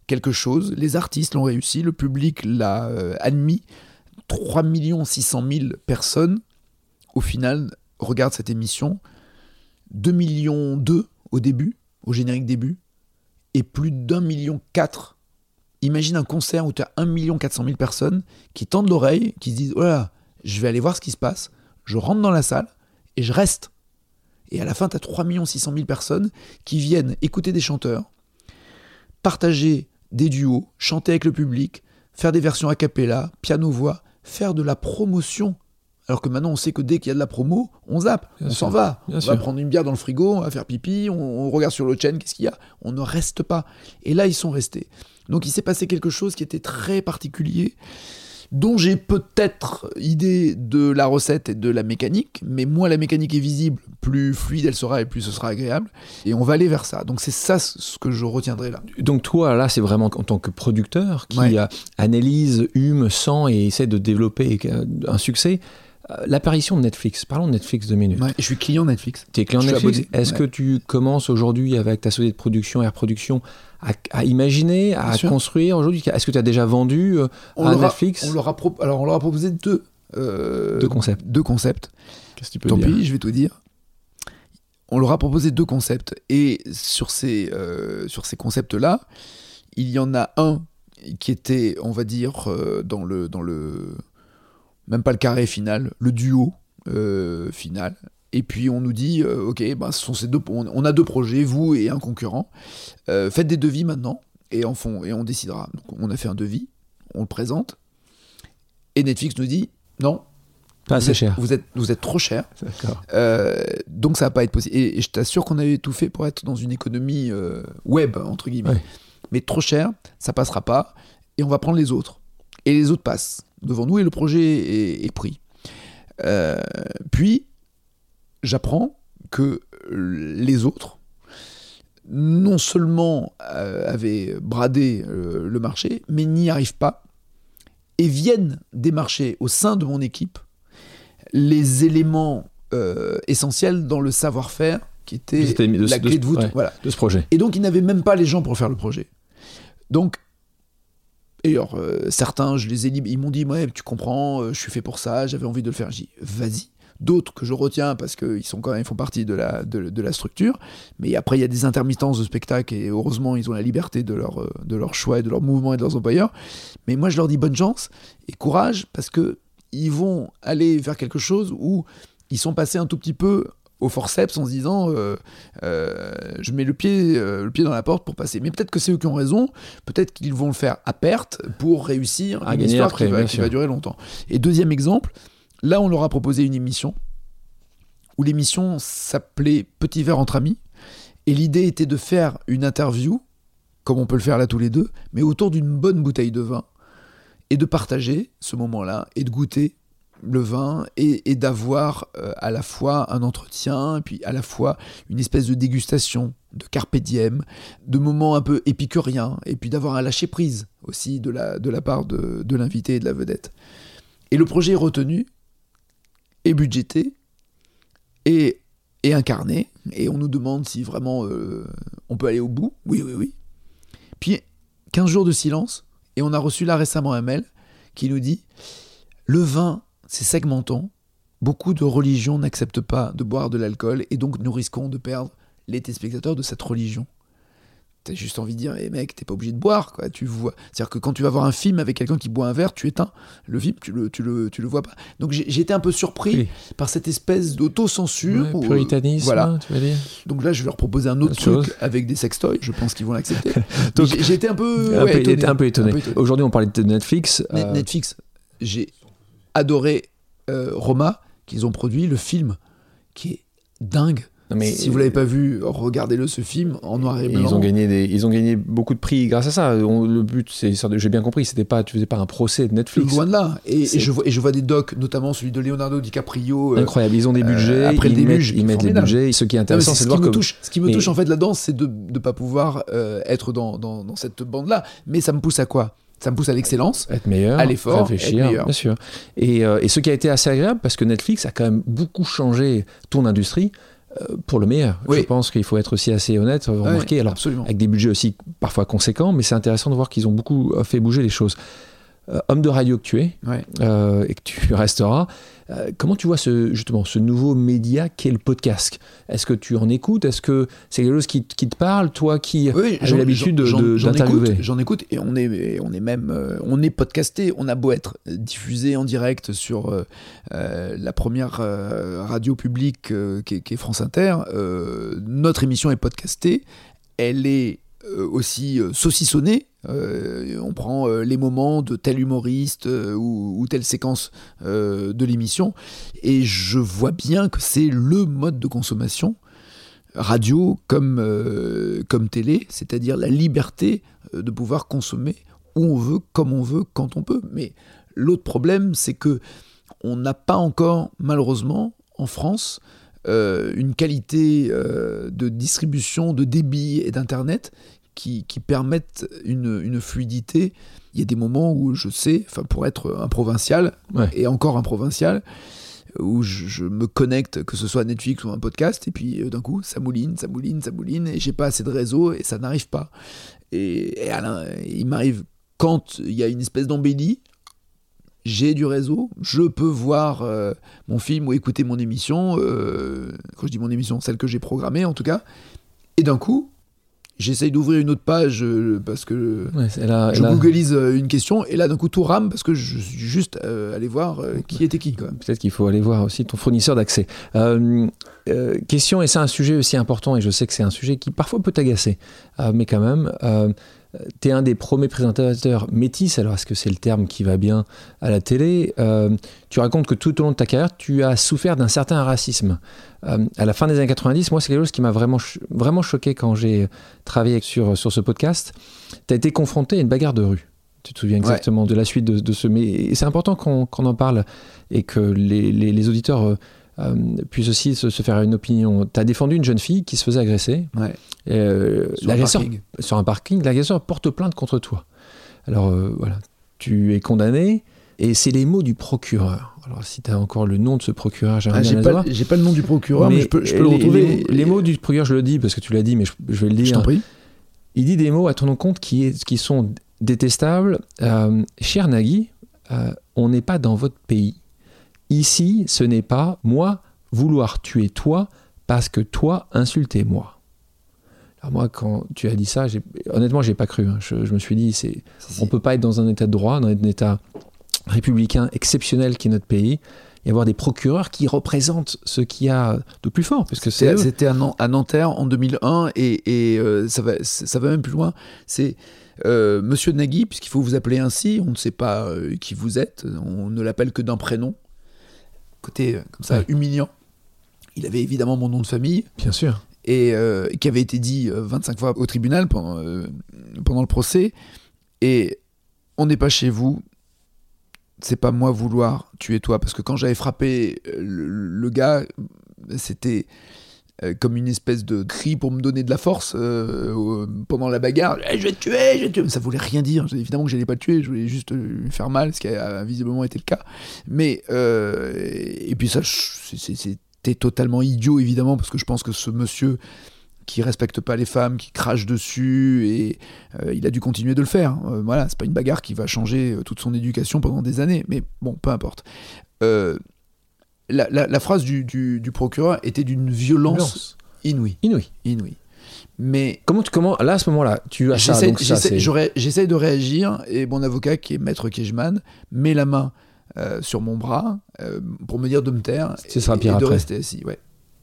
quelque chose, les artistes l'ont réussi, le public l'a euh, admis, 3 600 000 personnes, au final, regardent cette émission, 2 millions 2 au début, au générique début, et plus d'un million 4. Imagine un concert où tu as 1 million 400 000 personnes qui tendent l'oreille, qui se disent, voilà, oh je vais aller voir ce qui se passe, je rentre dans la salle et je reste. Et à la fin, tu as 3 600 000 personnes qui viennent écouter des chanteurs, partager des duos, chanter avec le public, faire des versions a cappella, piano-voix, faire de la promotion. Alors que maintenant, on sait que dès qu'il y a de la promo, on zappe, on s'en va. on va prendre une bière dans le frigo, on va faire pipi, on, regarde sur le chaîne, qu'est-ce qu'il y a? On ne reste pas. Et là, ils sont restés. Donc il s'est passé quelque chose qui était très particulier dont j'ai peut-être idée de la recette et de la mécanique, mais moins la mécanique est visible, plus fluide elle sera et plus ce sera agréable. Et on va aller vers ça. Donc c'est ça ce que je retiendrai là. Donc toi, là, c'est vraiment en tant que producteur qui analyse, hume, sent et essaie de développer un succès l'apparition de Netflix, parlons de Netflix deux minutes. je suis client Netflix. Tu es client Netflix Est-ce que tu commences aujourd'hui avec ta société de production, Air Production, à, imaginer, à construire aujourd'hui? Est-ce que tu as déjà vendu euh, à Netflix? on leur a Alors on leur a proposé deux, euh, deux concepts. Deux concepts. Qu'est-ce que tu peux Tant dire? pis, je vais te dire. On leur a proposé deux concepts et sur ces, sur ces concepts-là, il y en a un qui était, on va dire, dans le, dans le même pas le carré final, le duo euh, final. Et puis on nous dit, euh, ok, ben, ce sont ces deux, on, a deux projets, vous et un concurrent. Euh, faites des devis maintenant et en fond, et on décidera. Donc on a fait un devis, on le présente, et Netflix nous dit, non. Pas assez cher. Vous êtes, vous êtes trop cher. donc ça va pas être possible. Et, je t'assure qu'on avait tout fait pour être dans une économie web, entre guillemets. Mais trop cher, ça passera pas. Et on va prendre les autres. Et les autres passent devant nous et le projet est, pris. Euh, puis, j'apprends que les autres, non seulement euh, avaient bradé euh, le marché, mais n'y arrivent pas et viennent démarcher au sein de mon équipe les éléments essentiels dans le savoir-faire qui était, la clé de, voûte voilà. de ce projet. Et donc, ils n'avaient même pas les gens pour faire le projet. Donc, et alors, euh, certains, je les ai ils m'ont dit, ouais, tu comprends, euh, je suis fait pour ça, j'avais envie de le faire. J'ai vas-y. D'autres que je retiens parce qu'ils sont quand même, font partie de la, structure. Mais après, il y a des intermittences de spectacle et heureusement, ils ont la liberté de leur, euh, de leur choix et de leur mouvement et de leurs employeurs. Mais moi, je leur dis bonne chance et courage parce que ils vont aller vers quelque chose où ils sont passés un tout petit peu au forceps en se disant euh, euh, je mets le pied, euh, le pied dans la porte pour passer. Mais peut-être que c'est eux qui ont raison, peut-être qu'ils vont le faire à perte pour réussir à une histoire après, qui, va, durer longtemps. Et deuxième exemple, là on leur a proposé une émission où l'émission s'appelait Petit verre entre amis et l'idée était de faire une interview comme on peut le faire là tous les deux, mais autour d'une bonne bouteille de vin et de partager ce moment-là et de goûter le vin et, d'avoir euh, à la fois un entretien et puis à la fois une espèce de dégustation de carpe de moments un peu épicuriens et puis d'avoir un lâcher prise aussi de la, de la part de, l'invité et de la vedette. Et le projet est retenu, est budgété et, est incarné et on nous demande si vraiment euh, on peut aller au bout. Oui, oui, oui. Puis 15 jours de silence et on a reçu là récemment un mail qui nous dit le vin c'est segmentant. Beaucoup de religions n'acceptent pas de boire de l'alcool et donc nous risquons de perdre les téléspectateurs de cette religion. T'as juste envie de dire, eh mec, t'es pas obligé de boire, quoi. Tu vois. C'est-à-dire que quand tu vas voir un film avec quelqu'un qui boit un verre, tu éteins le film, tu le, tu le, tu le vois pas. Donc j'ai été un peu surpris par cette espèce d'autocensure. Ouais, puritanisme, voilà. tu vas dire. Donc là, je vais leur proposer un autre truc avec des sextoys. Je pense qu'ils vont l'accepter. Donc j'ai été un peu, un, peu étonné. un peu étonné. Aujourd'hui, on parlait de Netflix. Euh, Netflix, j'ai adoré euh, Roma, qu'ils ont produit, le film, qui est dingue. mais si vous l'avez pas vu, regardez-le ce film en noir et blanc. Ils ont gagné des, ils ont gagné beaucoup de prix grâce à ça. le but, c'est, j'ai bien compris, c'était pas, tu faisais pas un procès de Netflix. Loin de là. Et, je vois, et je vois des docs, notamment celui de Leonardo DiCaprio. Euh, Incroyable. Ils ont des budgets. après ils le début, ils mettent les budgets. Ce qui est intéressant, c'est de voir que. Touche, ce qui me touche en fait là-dedans, c'est de ne pas pouvoir euh, être dans, dans, dans cette bande-là. Mais ça me pousse à quoi? Ça me pousse à l'excellence. Être meilleur, à l'effort, réfléchir, être meilleur. bien sûr. Et, euh, et ce qui a été assez agréable, parce que Netflix a quand même beaucoup changé ton industrie euh, pour le meilleur. Oui. Je pense qu'il faut être aussi assez honnête, euh, remarquer. Alors, absolument. avec des budgets aussi parfois conséquents, mais c'est intéressant de voir qu'ils ont beaucoup fait bouger les choses. Euh, homme de radio que tu es, Ouais. euh, et que tu resteras, euh, comment tu vois ce, justement ce nouveau média qu'est le podcast? Est-ce que tu en écoutes? Est-ce que c'est quelque chose qui, qui te parle? Toi qui Oui, j'en- l'habitude d'interviewer écoute, J'en écoute et on est, on est même, on est podcasté. On a beau être diffusé en direct sur euh, la première euh, radio publique euh, qui, est, France Inter. notre émission est podcastée. Elle est aussi euh, saucissonnée. Euh, on prend euh, les moments de tel humoriste euh, ou, telle séquence euh, de l'émission et je vois bien que c'est le mode de consommation radio comme, euh, télé, c'est-à-dire la liberté euh, de pouvoir consommer où on veut, comme on veut, quand on peut. Mais l'autre problème, c'est que on n'a pas encore, malheureusement, en France, euh, une qualité euh, de distribution, de débit et d'internet qui, qui permettent une, une fluidité. Il y a des moments où je sais, enfin pour être un provincial Ouais. et encore un provincial, où je, je me connecte, que ce soit Netflix ou un podcast, et puis euh, d'un coup, ça mouline, ça mouline, ça mouline, et j'ai pas assez de réseau, et ça n'arrive pas. Et, et Alain, il m'arrive quand il y a une espèce d'embellie, j'ai du réseau, je peux voir euh, mon film ou écouter mon émission, euh, quand je dis mon émission, celle que j'ai programmée en tout cas, et d'un coup, j'essaye d'ouvrir une autre page euh, parce que Ouais, c'est là- je là- une question, et là d'un coup tout rame parce que je suis juste allé voir qui était qui. Peut-être qu'il faut aller voir aussi ton fournisseur d'accès. Question, et c'est un sujet aussi important, et je sais que c'est un sujet qui parfois peut t'agacer, mais quand même, tu es un des premiers présentateurs métis, alors est-ce que c'est le terme qui va bien à la télé Euh, Tu racontes que tout au long de ta carrière, tu as souffert d'un certain racisme. Euh, à la fin des années 90, moi, c'est quelque chose qui m'a vraiment, vraiment choqué quand j'ai travaillé sur, sur ce podcast. Tu as été confronté à une bagarre de rue. Tu te souviens exactement de la suite de, de ce. Mais c'est important qu'on en parle et que les, les- les auditeurs euh, puissent aussi se, se faire une opinion. Tu as défendu une jeune fille qui se faisait agresser. Ouais. Euh, Sur un L'agresseur parking. sur un parking, l'agresseur porte plainte contre toi. Alors euh, voilà, tu es condamné et c'est les mots du procureur. Alors si tu as encore le nom de ce procureur, Ah, j'ai le pas, j'ai pas le nom du procureur, mais, je peux, je peux le retrouver. Les, mots- les mots du procureur, je le dis parce que tu l'as dit, mais je, je vais le Je dire. t'en prie. Il dit des mots à ton compte qui, est, qui sont détestables. Euh, cher Nagui, euh, on n'est pas dans votre pays. Ici, ce n'est pas moi vouloir tuer toi parce que toi insulter moi. Alors moi, quand tu as dit ça, honnêtement, j'ai pas cru. hein. Je, je me suis dit, c'est, on peut pas être dans un état de droit, dans un état républicain exceptionnel qui est notre pays, et avoir des procureurs qui représentent ce qu'il y a de plus fort, parce que c'est C'était à, Nan- à Nanterre en 2001 et, et, euh, ça, va, ça va même plus loin. C'est euh, Monsieur Nagui, puisqu'il faut vous appeler ainsi, on ne sait pas euh, qui vous êtes, on ne l'appelle que d'un prénom. Côté euh, comme ça, Ouais. humiliant. Il avait évidemment mon nom de famille Bien sûr. et euh, qui avait été dit euh, 25 fois au tribunal pendant, euh, pendant le procès. Et on n'est pas chez vous. C'est pas moi vouloir tuer toi parce que quand j'avais frappé euh, le, le gars, c'était euh, comme une espèce de cri pour me donner de la force euh, pendant la bagarre. Eh, je vais te tuer, je vais te tuer. Ça voulait rien dire. Évidemment que j'allais pas le tuer, je voulais juste lui faire mal, ce qui a visiblement été le cas. Mais euh, et puis ça, je- c'était totalement idiot évidemment parce que je pense que ce monsieur qui respecte pas les femmes, qui crache dessus, et euh, il a dû continuer de le faire. Euh, voilà, c'est pas une bagarre qui va changer euh, toute son éducation pendant des années, mais bon, peu importe. Euh, la, la- la phrase du, du- du procureur était d'une violence Violence. inouïe, Inouï. inouïe. Mais Comment tu comment là à ce moment-là tu as ça j'essaie j'essaie- de réagir, et mon avocat, qui est maître Kejman, met la main euh, sur mon bras euh, pour me dire de me taire et, et de après. rester assis. Ouais.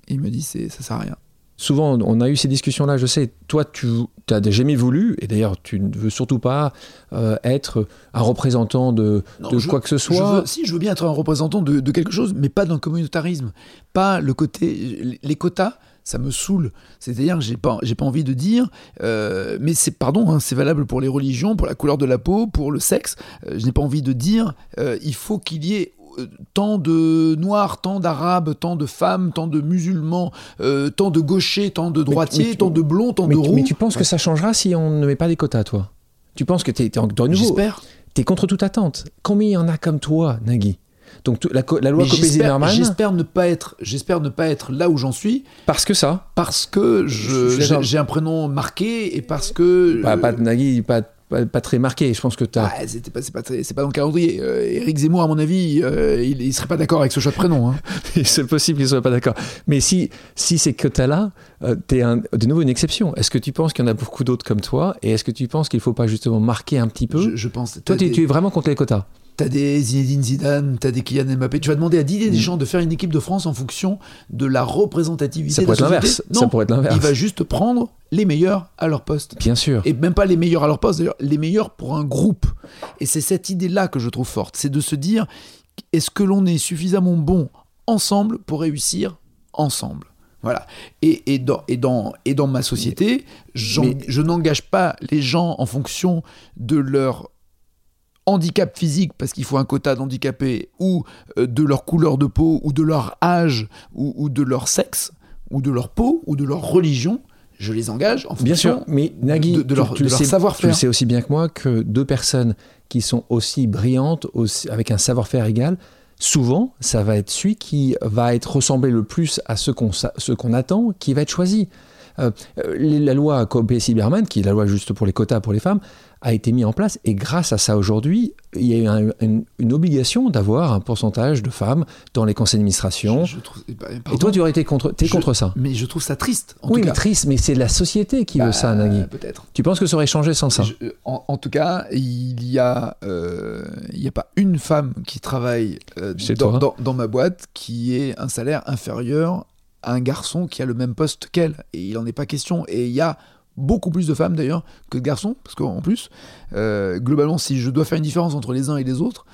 Il me dit c'est ça sert à rien. Souvent on a eu ces discussions là je sais toi tu n'as jamais voulu et d'ailleurs tu ne veux surtout pas euh, être un représentant de, Non, de je- quoi que ce Je soit veux- si, je veux bien être un représentant de, de quelque chose, mais pas d'un communautarisme. Pas le côté. Les quotas, ça me saoule. C'est-à-dire que j'ai pas, j'ai pas envie de dire. euh, mais c'est, pardon, hein, c'est valable pour les religions, pour la couleur de la peau, pour le sexe. euh, je n'ai pas envie de dire il faut qu'il y ait tant de noirs, tant d'arabes, tant de femmes, tant de musulmans, euh, tant de gauchers, tant de droitiers, mais tant de blonds, tant mais, de roux. mais tu penses que ça changera si on ne met pas des quotas toi? Tu penses que tu es, nouveau. J'espère. Tu es contre toute attente. Combien il y en a comme toi, Nagui? Donc la, la, loi Copé-Zimmermann. J'espère ne pas être, j'espère ne pas être là où j'en suis. Parce que ça? Parce que j'ai un prénom marqué et parce que. Pas, pas de Nagui, pas pas, très marqué. Je pense que tu as. Ah, c'était pas, c'est pas, c'est pas dans le calendrier. Eric euh, Zemmour, à mon avis, euh, il, il, serait pas d'accord avec ce choix de prénom. Hein. c'est possible qu'il soit pas d'accord. Mais si, si ces quotas-là, euh, tu es de nouveau une exception. Est-ce que tu penses qu'il y en a beaucoup d'autres comme toi Et est-ce que tu penses qu'il faut pas justement marquer un petit peu je, pense. Toi, tu es vraiment contre les quotas T'as des Zinedine Zidane, t'as des Kylian Mbappé. Tu vas demander à Didier Deschamps mm. de faire une équipe de France en fonction de la représentativité. Ça pourrait être l'inverse. Ça pourrait être l'inverse. Il va juste prendre les meilleurs à leur poste. Bien sûr. Et même pas les meilleurs à leur poste, d'ailleurs, les meilleurs pour un groupe. Et c'est cette idée-là que je trouve forte. C'est de se dire, est-ce que l'on est suffisamment bon ensemble pour réussir ensemble? Voilà. Et, et, dans, et, dans, et dans ma société, je n'engage pas les gens en fonction de leur handicap physique parce qu'il faut un quota d'handicapés ou euh, de leur couleur de peau ou de leur âge ou, de leur sexe ou de leur peau ou de leur religion, je les engage en fonction bien sûr, mais Nagui, de, leur, savoir-faire. Tu sais aussi bien que moi que deux personnes qui sont aussi brillantes, aussi, avec un savoir-faire égal, souvent, ça va être celui qui va être ressemblé le plus à ce qu'on qu'on attend, qui va être choisi. Euh, euh, la loi Copé-Cyberman, qui est la loi juste pour les quotas pour les femmes, a été mis en place et grâce à ça aujourd'hui, il y a une, obligation d'avoir un pourcentage de femmes dans les conseils d'administration. et toi, tu aurais été contre, es contre ça Mais je trouve ça triste. En oui, mais triste, mais c'est la société qui veut ça, bah, Nagui. Peut-être. Tu penses que ça aurait changé sans ça en, tout cas, il y a, euh, il y a pas une femme qui travaille euh, dans, dans, dans, ma boîte qui ait un salaire inférieur un garçon qui a le même poste qu'elle. Et il n'en est pas question. Et il y a beaucoup plus de femmes d'ailleurs que de garçons, parce qu'en plus, euh, globalement, si je dois faire une différence entre les uns et les autres,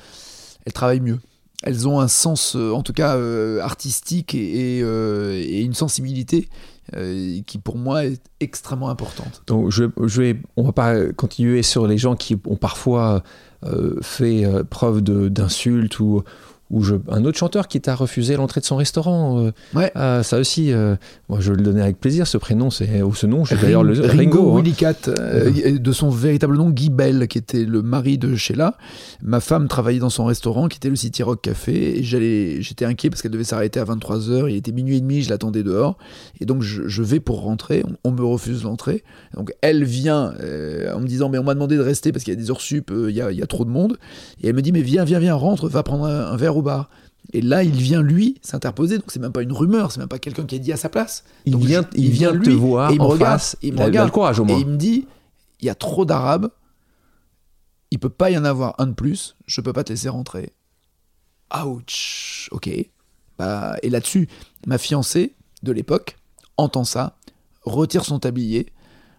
elles travaillent mieux. Elles ont un sens, euh, en tout cas euh, artistique et, une sensibilité qui pour moi est extrêmement importante. Donc je, je, vais, on va pas continuer sur les gens qui ont parfois fait preuve d'insultes ou, un autre chanteur qui t'a refusé l'entrée de son restaurant. Euh, ouais. Ah, ça aussi, euh, moi je le donnais avec plaisir ce prénom, c'est ou ce nom, d'ailleurs le Ringo. Ringo hein. euh, de son véritable nom Guy Bell, qui était le mari de Sheila. Ma femme travaillait dans son restaurant, qui était le City Rock Café, et j'allais, j'étais inquiet parce qu'elle devait s'arrêter à 23h. Il était minuit et demi, je l'attendais dehors, et donc je, vais pour rentrer. On, me refuse l'entrée, donc elle vient en me disant mais on m'a demandé de rester parce qu'il y a des heures sup, il y a, y, a, trop de monde, et elle me dit mais viens, viens, viens, rentre, va prendre un, un verre Et là, il vient lui s'interposer. Donc c'est même pas une rumeur, c'est même pas quelqu'un qui a dit à sa place. Il vient, il, vient lui, te voir et il me regarde, face. Il me regarde. le courage au moins. Et il me dit, il y a trop d'arabes. Il peut pas y en avoir un de plus. Je peux pas te laisser rentrer. Ouch. Ok. Bah, et là-dessus, ma fiancée de l'époque entend ça, retire son tablier,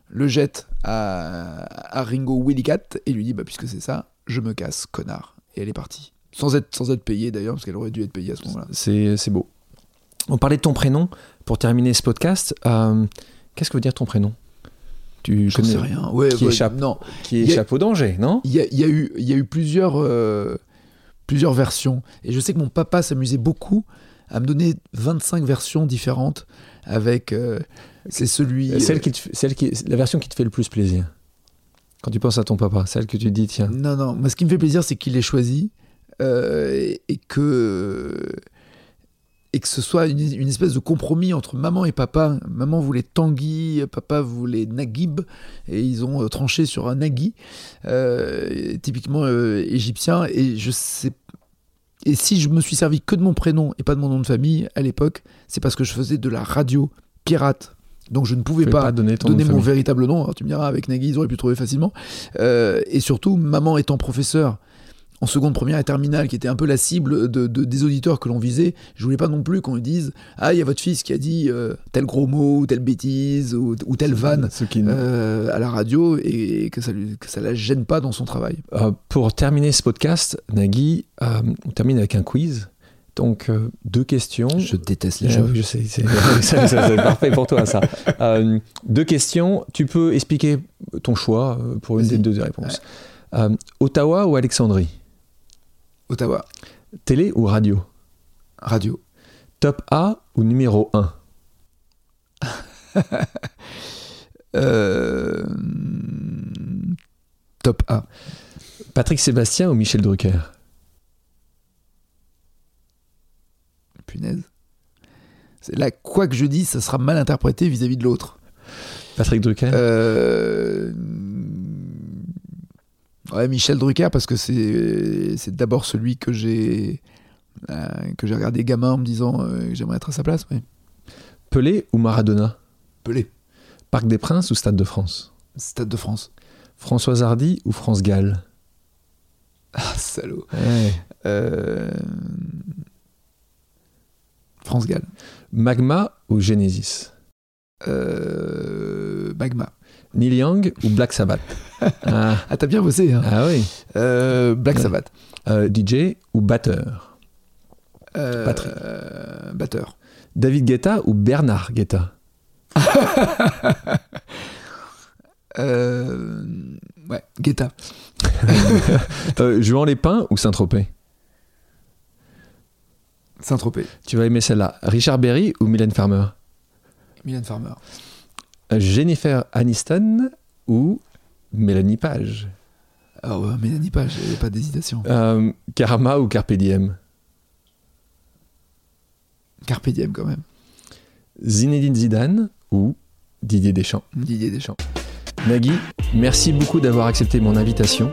le jette à, à Ringo Willicat et lui dit bah puisque c'est ça, je me casse, connard. Et elle est partie. Sans être, sans être payée d'ailleurs, parce qu'elle aurait dû être payée à ce moment-là. C'est beau. On parlait de ton prénom pour terminer ce podcast. Euh, qu'est-ce que veut dire ton prénom? Tu Je sais rien. Ouais, qui, échappe, non. qui échappe au danger, non? Il y a, y, a eu, y a eu plusieurs, euh, plusieurs versions. Et je sais que mon papa s'amusait beaucoup à me donner 25 versions différentes avec. Euh, c'est celui. Celle qui, celle qui, la version qui te fait le plus plaisir. Quand tu penses à ton papa, celle que tu dis, tiens. Non, non. Moi, ce qui me fait plaisir, c'est qu'il l'ait choisi euh, et, que et que ce soit une, espèce de compromis entre maman et papa. Maman voulait Tanguy, papa voulait Naguib, et ils ont euh, tranché sur un Nagui, euh, typiquement égyptien. Et je sais. Et si je me suis servi que de mon prénom et pas de mon nom de famille à l'époque, c'est parce que je faisais de la radio pirate. Donc je ne pouvais pas, donner, mon véritable nom. Alors tu me diras, avec Nagui, ils auraient pu trouver facilement. et surtout, maman étant professeur, en seconde, première et terminale, qui était un peu la cible de, des auditeurs que l'on visait, je voulais pas non plus qu'on dise Ah, il y a votre fils qui a dit euh, tel gros mot, ou telle bêtise, ou, telle vanne euh, à la radio, et, que ça ne ça la gêne pas dans son travail. Euh, pour terminer ce podcast, Nagui, on termine avec un quiz. Donc, deux questions. Je déteste les jeux. Je sais, c'est parfait pour toi, ça. deux questions. Tu peux expliquer ton choix pour une des deux réponses. Ottawa ou Alexandrie? Ottawa. Télé ou radio? Radio. Top A ou numéro 1 euh, top A. Patrick Sébastien ou Michel Drucker? Punaise. C'est là, quoi que je dise, ça sera mal interprété vis-à-vis de l'autre. Patrick Drucker? Euh, Ouais, Michel Drucker, parce que c'est d'abord celui que j'ai euh, que j'ai regardé gamin en me disant euh, que j'aimerais être à sa place. Ouais. Pelé ou Maradona? Pelé, Parc des Princes ou Stade de France? Stade de France. Françoise Hardy ou France Gall? Ah, salaud. Ouais. Euh, France Gall. Magma ou Genesis? Magma. Neil Young ou Black Sabbath? Ah. Ah, t'as bien bossé. Hein. ah oui. Euh, Black Ouais. Sabbath. Euh, DJ ou batteur? Euh, Patrick. batteur. David Guetta ou Bernard Guetta? Ouais, Guetta. Juan Lépin ou Saint-Tropez? Saint-Tropez. Tu vas aimer celle-là. Richard Berry ou Mylène Farmer? Mylène Farmer. Jennifer Aniston ou Mélanie Page? Ah ouais, Mélanie Page, il n'y a pas d'hésitation. Euh, Karma ou Carpe Diem? Carpe diem quand même. Zinedine Zidane ou Didier Deschamps? Didier Deschamps. Nagui, merci beaucoup d'avoir accepté mon invitation.